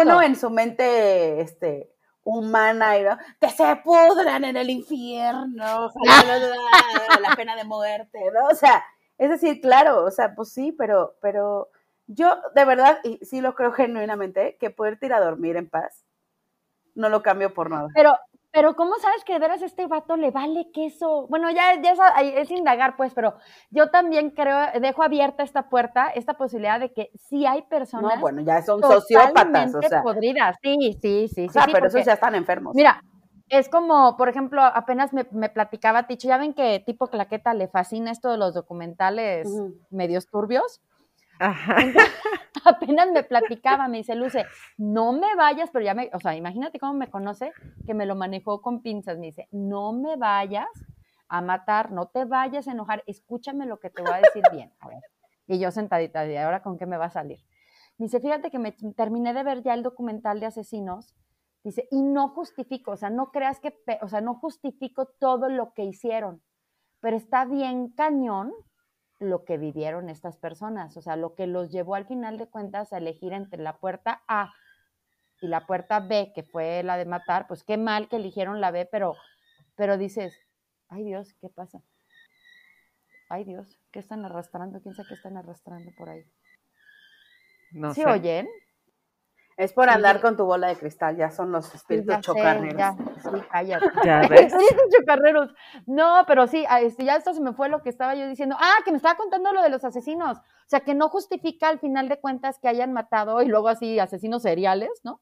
uno en su mente, este, humana, y, que se pudran en el infierno, la pena de muerte, ¿no? O sea, es decir, claro, o sea, pues sí, pero, pero yo de verdad, y sí lo creo genuinamente, que poder ir a dormir en paz no lo cambio por nada. Pero, pero ¿cómo sabes que de veras este vato le vale queso? Bueno, ya, es, indagar, pues, pero yo también creo, dejo abierta esta puerta, esta posibilidad de que sí hay personas. No, bueno, ya son sociópatas, o sea. podridas. Sí, sí, sí. O sea, pero esos ya están enfermos. Mira, es como, por ejemplo, apenas me, platicaba Ticho, ya ven que tipo claqueta le fascina esto de los documentales medios turbios. Ajá. apenas me platicaba, me dice Luce, no me vayas, pero ya me, o sea, imagínate cómo me conoce, que me lo manejó con pinzas, me dice, no me vayas a matar, no te vayas a enojar, escúchame lo que te voy a decir bien. A ver. Y yo sentadita, ¿y ahora con qué me va a salir? Dice, fíjate que me terminé de ver ya el documental de asesinos. Dice, y no justifico, o sea, no creas que, o sea, no justifico todo lo que hicieron, pero está bien cañón lo que vivieron estas personas, o sea, lo que los llevó al final de cuentas a elegir entre la puerta A y la puerta B, que fue la de matar, pues qué mal que eligieron la B, pero, pero dices, ay Dios, ¿qué pasa? Ay Dios, ¿qué están arrastrando? ¿Quién sabe qué están arrastrando por ahí? No ¿Sí oyen? Es por andar con tu bola de cristal, ya son los espíritus chocarreros. ya, sí, cállate. Ya ves. chocarreros. No, pero sí, este, ya esto se me fue lo que estaba yo diciendo. Ah, que me estaba contando lo de los asesinos. O sea, que no justifica al final de cuentas que hayan matado y luego así asesinos seriales, ¿no?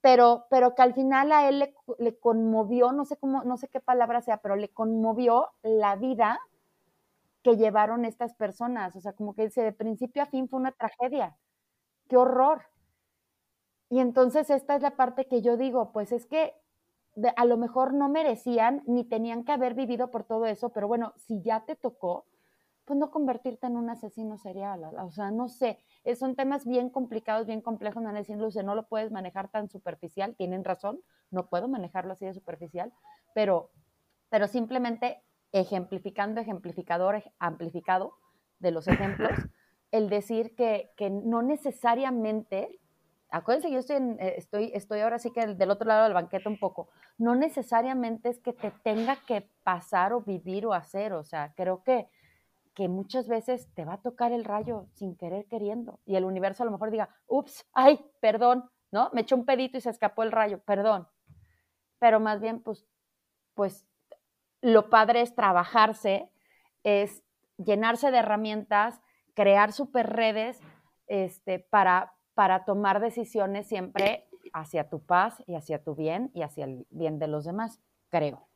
Pero, pero que al final a él le, le conmovió, no sé cómo, no sé qué palabra sea, pero le conmovió la vida que llevaron estas personas. O sea, como que dice, de principio a fin fue una tragedia qué horror. Y entonces esta es la parte que yo digo, pues es que a lo mejor no merecían ni tenían que haber vivido por todo eso, pero bueno, si ya te tocó, pues no convertirte en un asesino serial. O sea, no sé, eh, son temas bien complicados, bien complejos, no decir, Luce, no lo puedes manejar tan superficial, tienen razón, no puedo manejarlo así de superficial, pero, pero simplemente ejemplificando, ejemplificador, amplificado de los ejemplos, el decir que, no necesariamente, acuérdense, yo estoy, eh, estoy, estoy ahora sí que del otro lado del banquete un poco, no necesariamente es que te tenga que pasar o vivir o hacer, o sea, creo que, que muchas veces te va a tocar el rayo sin querer queriendo y el universo a lo mejor diga, ups, ay, perdón, ¿no? Me echó un pedito y se escapó el rayo, perdón. Pero más bien, pues, pues lo padre es trabajarse, es llenarse de herramientas, crear super redes este, para, para tomar decisiones siempre hacia tu paz y hacia tu bien y hacia el bien de los demás, creo.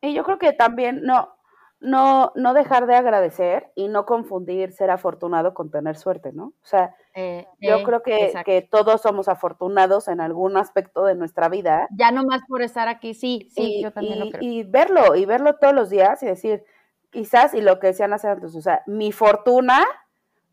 Y yo creo que también no, no, no dejar de agradecer y no confundir ser afortunado con tener suerte, ¿no? O sea, eh, yo eh, creo que, que, todos somos afortunados en algún aspecto de nuestra vida. Ya no más por estar aquí, sí, sí, yo también lo creo. Y verlo, y verlo todos los días y decir, quizás, y lo que decían hace antes, o sea, mi fortuna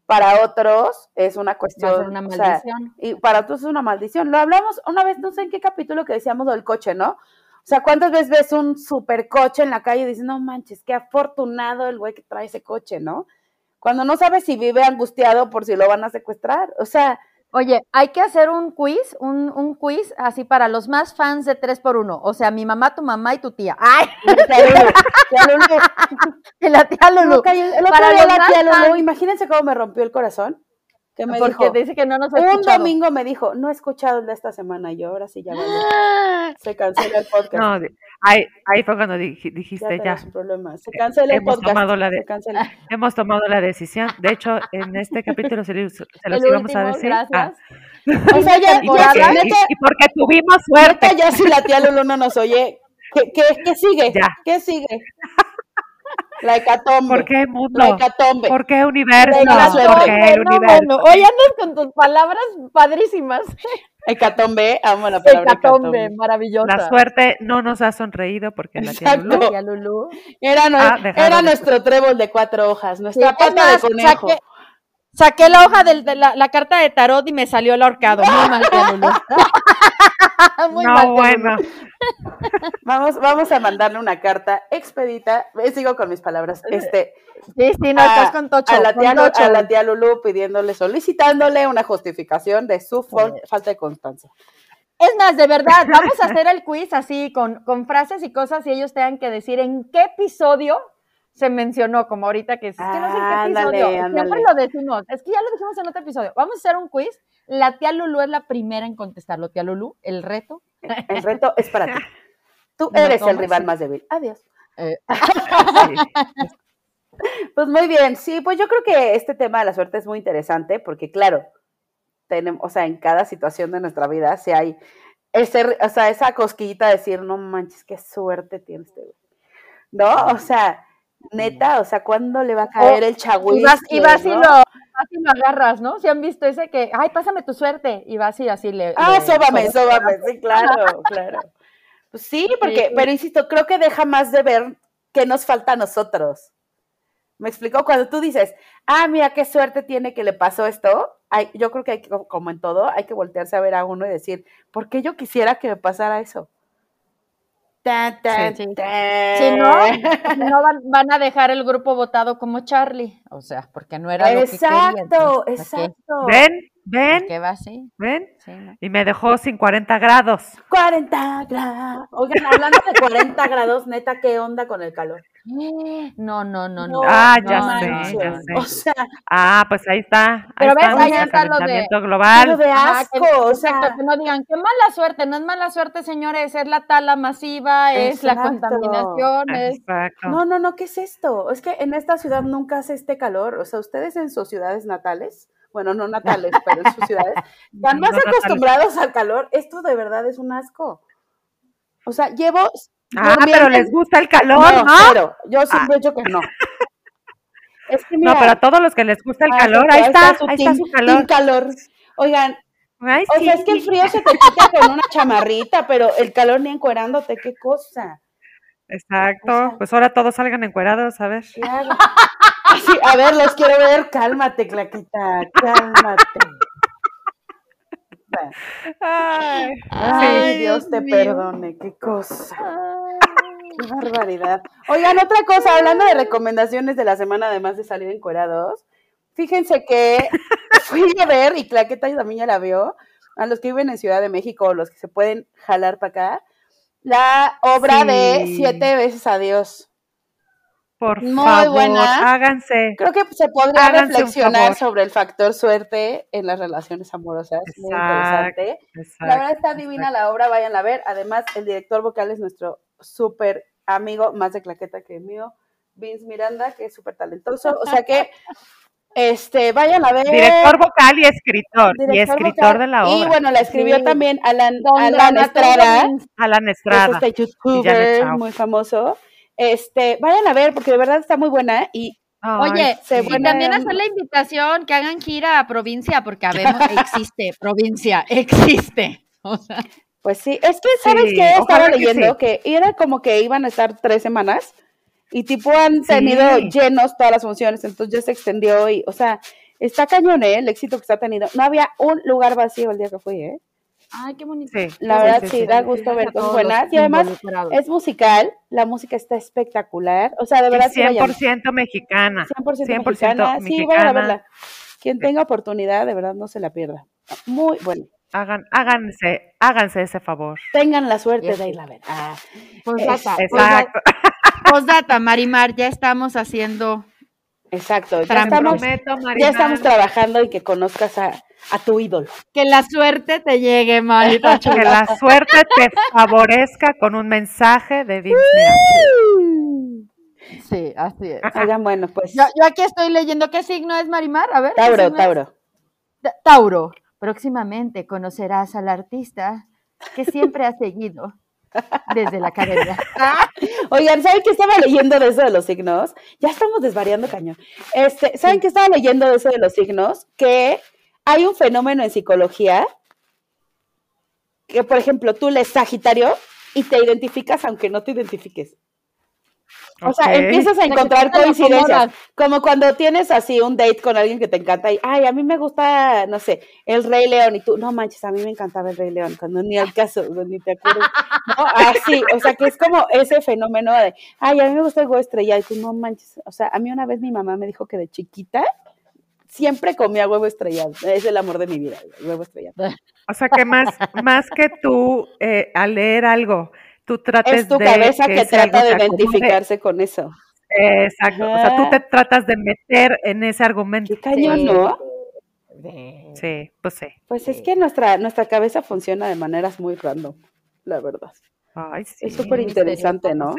para otros es una cuestión. una maldición. y para otros es una maldición. Lo hablamos una vez, no sé en qué capítulo que decíamos del coche, ¿no? O sea, ¿cuántas veces ves un supercoche en la calle y dices, no manches, qué afortunado el güey que trae ese coche, ¿no? Cuando no sabes si vive angustiado por si lo van a secuestrar. O sea, Oye, hay que hacer un quiz, un, un quiz así para los más fans de 3x1. O sea, mi mamá, tu mamá y tu tía. ¡Ay! Lulu. la tía Lulu. la tía Lulu, imagínense cómo me rompió el corazón. Que me Porque dice que no nos ha Un domingo me dijo, no he escuchado el de esta semana. Y yo, ahora sí ya vale. Se cancela el podcast. No, ahí, ahí fue cuando dijiste ya. ya. Problema. Se cancela el hemos podcast. Tomado la de, hemos tomado la decisión. De hecho, en este capítulo se, se los íbamos a decir. Ah. Gracias. O sea, ya, y, y, porque tuvimos suerte. ya si la tía Lulu no nos oye, ¿qué, qué, qué sigue? Ya. ¿Qué sigue? La hecatombe. ¿Por qué mundo? La hecatombe. ¿Por qué universo? ¿Por qué el universo? Bueno, hoy andas con tus palabras padrísimas. Hecatombe, amo la palabra hecatombe. hecatombe. maravillosa. La suerte no nos ha sonreído porque la tía Lulú, era, ah, era nuestro trébol de cuatro hojas, nuestra sí, pata de conejo. Saqué, saqué la hoja de, de la, la, carta de tarot y me salió el ahorcado. Muy mal, tía Lulú. Muy no, mal, bueno. Vamos, vamos a mandarle una carta expedita. Eh, sigo con mis palabras. Este, sí, sí, no, estás con tocho. A la, tía, a la tía Lulu pidiéndole, solicitándole una justificación de su falta de constancia. Es más, de verdad, vamos a hacer el quiz así, con, con frases y cosas, y ellos tengan que decir en qué episodio se mencionó, como ahorita que es, que no sé en qué episodio, siempre lo decimos, es que ya lo dijimos en otro episodio. Vamos a hacer un quiz. La tía Lulu es la primera en contestarlo. Tía Lulu, el reto. El reto es para ti. Tú eres el rival más débil. Adiós. Eh. Pues muy bien, sí, pues yo creo que este tema de la suerte es muy interesante porque, claro, tenemos, o sea, en cada situación de nuestra vida, si hay ese, o sea, esa cosquillita de decir, no manches, qué suerte tienes este ¿No? O sea, neta, o sea, ¿cuándo le va a caer el chagüí? Y vas, y vas y, lo, agarras, ¿no? Si han visto ese que, ay, pásame tu suerte, y vas y así le... Ah, sóbame, sóbame, sí, claro, claro. Pues sí, porque, pero insisto, creo que deja más de ver qué nos falta a nosotros. ¿Me explico? Cuando tú dices, ah, mira qué suerte tiene que le pasó esto, hay, yo creo que hay que, como en todo, hay que voltearse a ver a uno y decir, ¿por qué yo quisiera que me pasara eso? Si no, no van, a dejar el grupo votado como Charlie, o sea, porque no era lo que quería. Exacto, exacto. ¿Ven? ¿Ven? ¿Qué va así? ¿Ven? Y me dejó sin 40 grados. 40 grados. Oigan, hablando de 40 grados, neta, ¿qué onda con el calor? No, no, no, no. Ah, ya sé, ya sé. O sea, ah, pues ahí está. Pero ahí ves, ahí está lo de global. de asco, o sea, que no digan qué mala suerte, no es mala suerte, señores, es la tala masiva, es la contaminación, es... No, no, no, ¿qué es esto? Es que en esta ciudad nunca hace este calor, o sea, ustedes en sus ciudades natales, bueno, no natales, pero en sus ciudades, están más acostumbrados al calor, esto de verdad es un asco. O sea, llevo Ah, pero les gusta el calor, ¿no? ¿no? yo siempre he dicho que no. Es que no, pero a todos los que les gusta el ah, calor, ahí, está, ahí está su calor. calor. Oigan, o sea, es que el frío se te quita con una chamarrita, pero el calor ni encuerándote, qué cosa. Exacto, pues ahora todos salgan encuerados, a ver. Claro. a ver, los quiero ver, cálmate, Claquita, cálmate. Ay, Dios te perdone, qué cosa. Qué barbaridad. Oigan, otra cosa, hablando de recomendaciones de la semana, además de salir encuerados, fíjense que fui a ver, y Claqueta también ya la vio, a los que viven en Ciudad de México, los que se pueden jalar para acá, la obra de Siete veces Adiós. Por Muy favor, buena. háganse. Creo que se podría reflexionar sobre el factor suerte en las relaciones amorosas. Muy interesante. la verdad está divina la obra, vayan a ver. Además, el director vocal es nuestro súper amigo, más de claqueta que mío, Vince Miranda, que es súper talentoso. O sea que, este, vayan a ver. Director vocal y escritor. y escritor de la obra. Y bueno, la escribió también Alan, Alan Estrada. Alan Estrada. Es este youtuber muy famoso. Este, vayan a ver porque de verdad está muy buena y Oye, y también hacer la invitación que hagan gira a provincia, porque vemos, existe, provincia, existe. pues sí, es que, ¿sabes qué? Estaba leyendo que, era como que iban a estar tres semanas y tipo han tenido llenos todas las funciones, entonces ya se extendió y, o sea, está cañón, ¿eh? El éxito que está teniendo. No había un lugar vacío el día que fui, ¿eh? Ay, qué bonito. la verdad sí, da gusto ver cosas buenas. Y además es musical, la música está espectacular. O sea, de verdad. 100% mexicana. 100%, mexicana. Sí, vayan a verla. Quien tenga oportunidad, de verdad, no se la pierda. Muy bueno. Hagan, háganse, háganse ese favor. Tengan la suerte de ir a ver. Ah, Exacto. Postdata, Marimar, ya estamos haciendo. Exacto. Ya estamos, ya estamos trabajando y que conozcas a a tu ídolo. Que la suerte te llegue, Marita. que la suerte te favorezca con un mensaje de Vince Sí, así es. Oigan, bueno, pues. Yo, aquí estoy leyendo qué signo es Marimar. A ver. Tauro, Tauro. Tauro. Próximamente conocerás al artista que siempre ha seguido desde la academia. Oigan, ¿saben qué estaba leyendo de eso de los signos? Ya estamos desvariando cañón. Este, ¿saben qué estaba leyendo de eso de los signos? Que hay un fenómeno en psicología que, por ejemplo, tú lees Sagitario y te identificas aunque no te identifiques. O sea, empiezas a encontrar coincidencias, como cuando tienes así un date con alguien que te encanta y, ay, a mí me gusta, no sé, el Rey León y tú, no manches, a mí me encantaba el Rey León, cuando ni al caso, ni te acuerdas, ¿no? Así, o sea, que es como ese fenómeno de, ay, a mí me gusta el huevo estrellado y tú, no manches, o sea, a mí una vez mi mamá me dijo que de chiquita siempre comía huevo estrellado. Es el amor de mi vida, huevo estrellado. O sea que más, más que tú eh, al leer algo, tú tratas de... Es tu cabeza que, trata de identificarse con eso. Exacto. O sea, tú te tratas de meter en ese argumento. Qué cañón, ¿no? Sí, pues sí. Pues es que nuestra, nuestra cabeza funciona de maneras muy random, la verdad. Ay, sí. Es súper interesante, ¿no?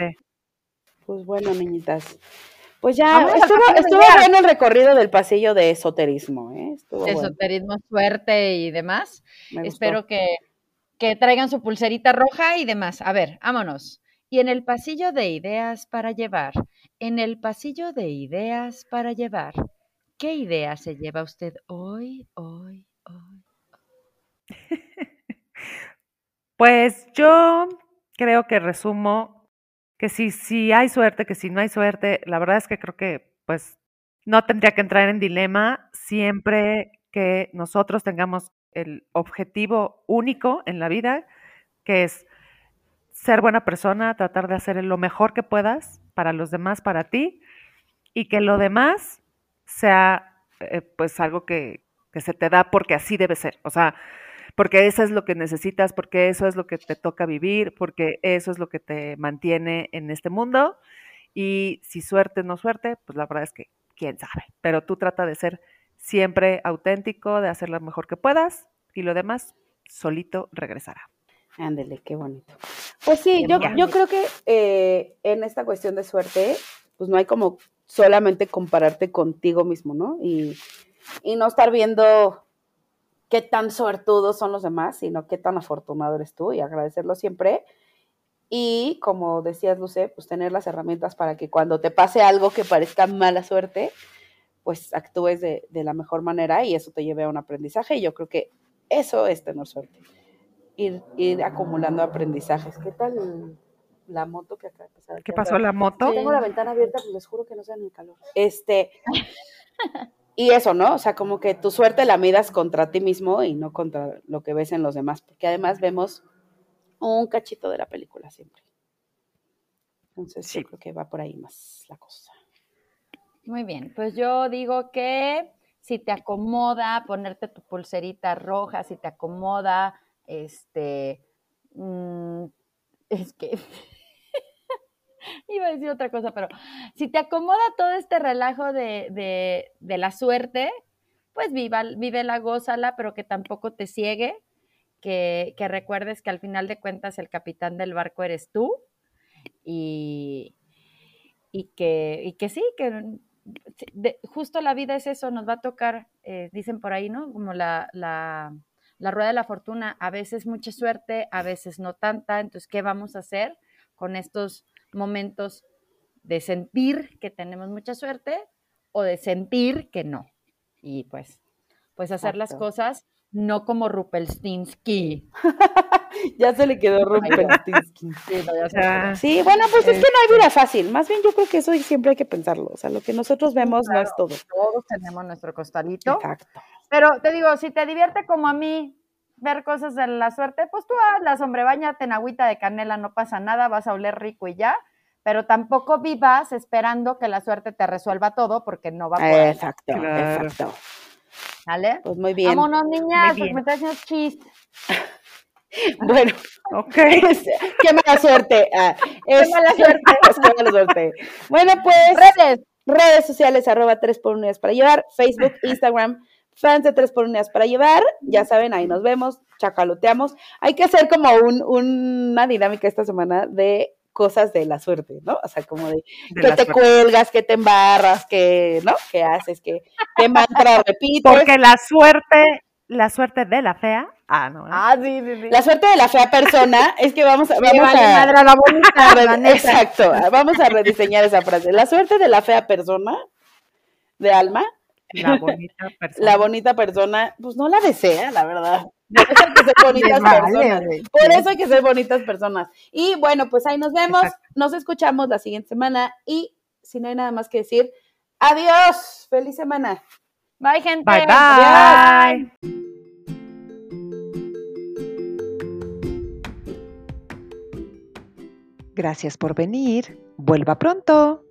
Pues bueno, niñitas. Pues ya estuvo, estuvo bueno el recorrido del pasillo de esoterismo, ¿eh? esoterismo, suerte y demás. Espero que que traigan su pulserita roja y demás. A ver, vámonos. Y en el pasillo de ideas para llevar, en el pasillo de ideas para llevar, ¿qué idea se lleva usted hoy, hoy, hoy? Pues yo creo que resumo que si, si hay suerte, que si no hay suerte, la verdad es que creo que pues no tendría que entrar en dilema siempre que nosotros tengamos el objetivo único en la vida, que es ser buena persona, tratar de hacer lo mejor que puedas para los demás, para ti, y que lo demás sea eh, pues algo que, que se te da porque así debe ser. O sea, porque eso es lo que necesitas, porque eso es lo que te toca vivir, porque eso es lo que te mantiene en este mundo. Y si suerte no suerte, pues la verdad es que quién sabe. Pero tú trata de ser siempre auténtico, de hacer lo mejor que puedas y lo demás solito regresará. Ándele, qué bonito. Pues sí, yo, yo creo que eh, en esta cuestión de suerte, pues no hay como solamente compararte contigo mismo, ¿no? Y, y no estar viendo qué tan suertudos son los demás, sino qué tan afortunado eres tú y agradecerlo siempre. Y como decías, Luce, pues tener las herramientas para que cuando te pase algo que parezca mala suerte, pues actúes de, la mejor manera y eso te lleve a un aprendizaje. Y yo creo que eso es tener suerte. Ir, ir acumulando aprendizajes. ¿Qué tal la moto que acaba de pasar? ¿Qué pasó la moto? tengo la ventana abierta, pues les juro que no sea ni calor. Este, y eso, ¿no? O sea, como que tu suerte la midas contra ti mismo y no contra lo que ves en los demás, porque además vemos un cachito de la película siempre. Entonces, yo creo que va por ahí más la cosa. Muy bien, pues yo digo que si te acomoda ponerte tu pulserita roja, si te acomoda, este, mm, es que Iba a decir otra cosa, pero si te acomoda todo este relajo de, la suerte, pues viva, vive la gózala, pero que tampoco te ciegue, que, recuerdes que al final de cuentas el capitán del barco eres tú y, y, que, y que sí, que justo la vida es eso, nos va a tocar, eh, dicen por ahí, ¿no? Como la, la, la rueda de la fortuna, a veces mucha suerte, a veces no tanta, entonces, ¿qué vamos a hacer con estos momentos de sentir que tenemos mucha suerte o de sentir que no. Y pues, pues hacer las cosas no como Rupelstinsky. ya se le quedó Rupelstinsky. sí, bueno, pues es que no hay vida fácil. Más bien yo creo que eso siempre hay que pensarlo. O sea, lo que nosotros vemos no es todo. Todos tenemos nuestro costalito. Exacto. Pero te digo, si te divierte como a mí ver cosas de la suerte, pues tú hazlas, hombre, bañate en agüita de canela, no pasa nada, vas a oler rico y ya, pero tampoco vivas esperando que la suerte te resuelva todo, porque no va a poder. Exacto, exacto. ¿Vale? Pues muy bien. Vámonos, niñas, me estás haciendo chiste. Bueno, ok. qué mala suerte. Ah, qué mala suerte. qué mala suerte. Bueno, pues. Redes. Redes sociales, arroba 3 por unidades para llevar. Facebook, Instagram, fans de 3 por unidades para llevar. Ya saben, ahí nos vemos, chacaloteamos. Hay que hacer como un, una dinámica esta semana de cosas de la suerte, ¿no? O sea, como de, que te cuelgas, que te embarras, que, ¿no? Que haces, que, qué mantra repites. Porque la suerte, la suerte de la fea, ah, no. ¿eh? Ah, sí, sí, sí. La suerte de la fea persona es que vamos a, vamos a, la bonita, exacto, vamos a rediseñar esa frase. La suerte de la fea persona, de alma, la bonita persona. La bonita persona, pues no la desea, la verdad. Por eso hay que ser bonitas personas. Por eso hay que ser bonitas personas. Y bueno, pues ahí nos vemos. Nos escuchamos la siguiente semana. Y si no hay nada más que decir, adiós. Feliz semana. Bye, gente. Bye, bye. Gracias por venir. Vuelva pronto.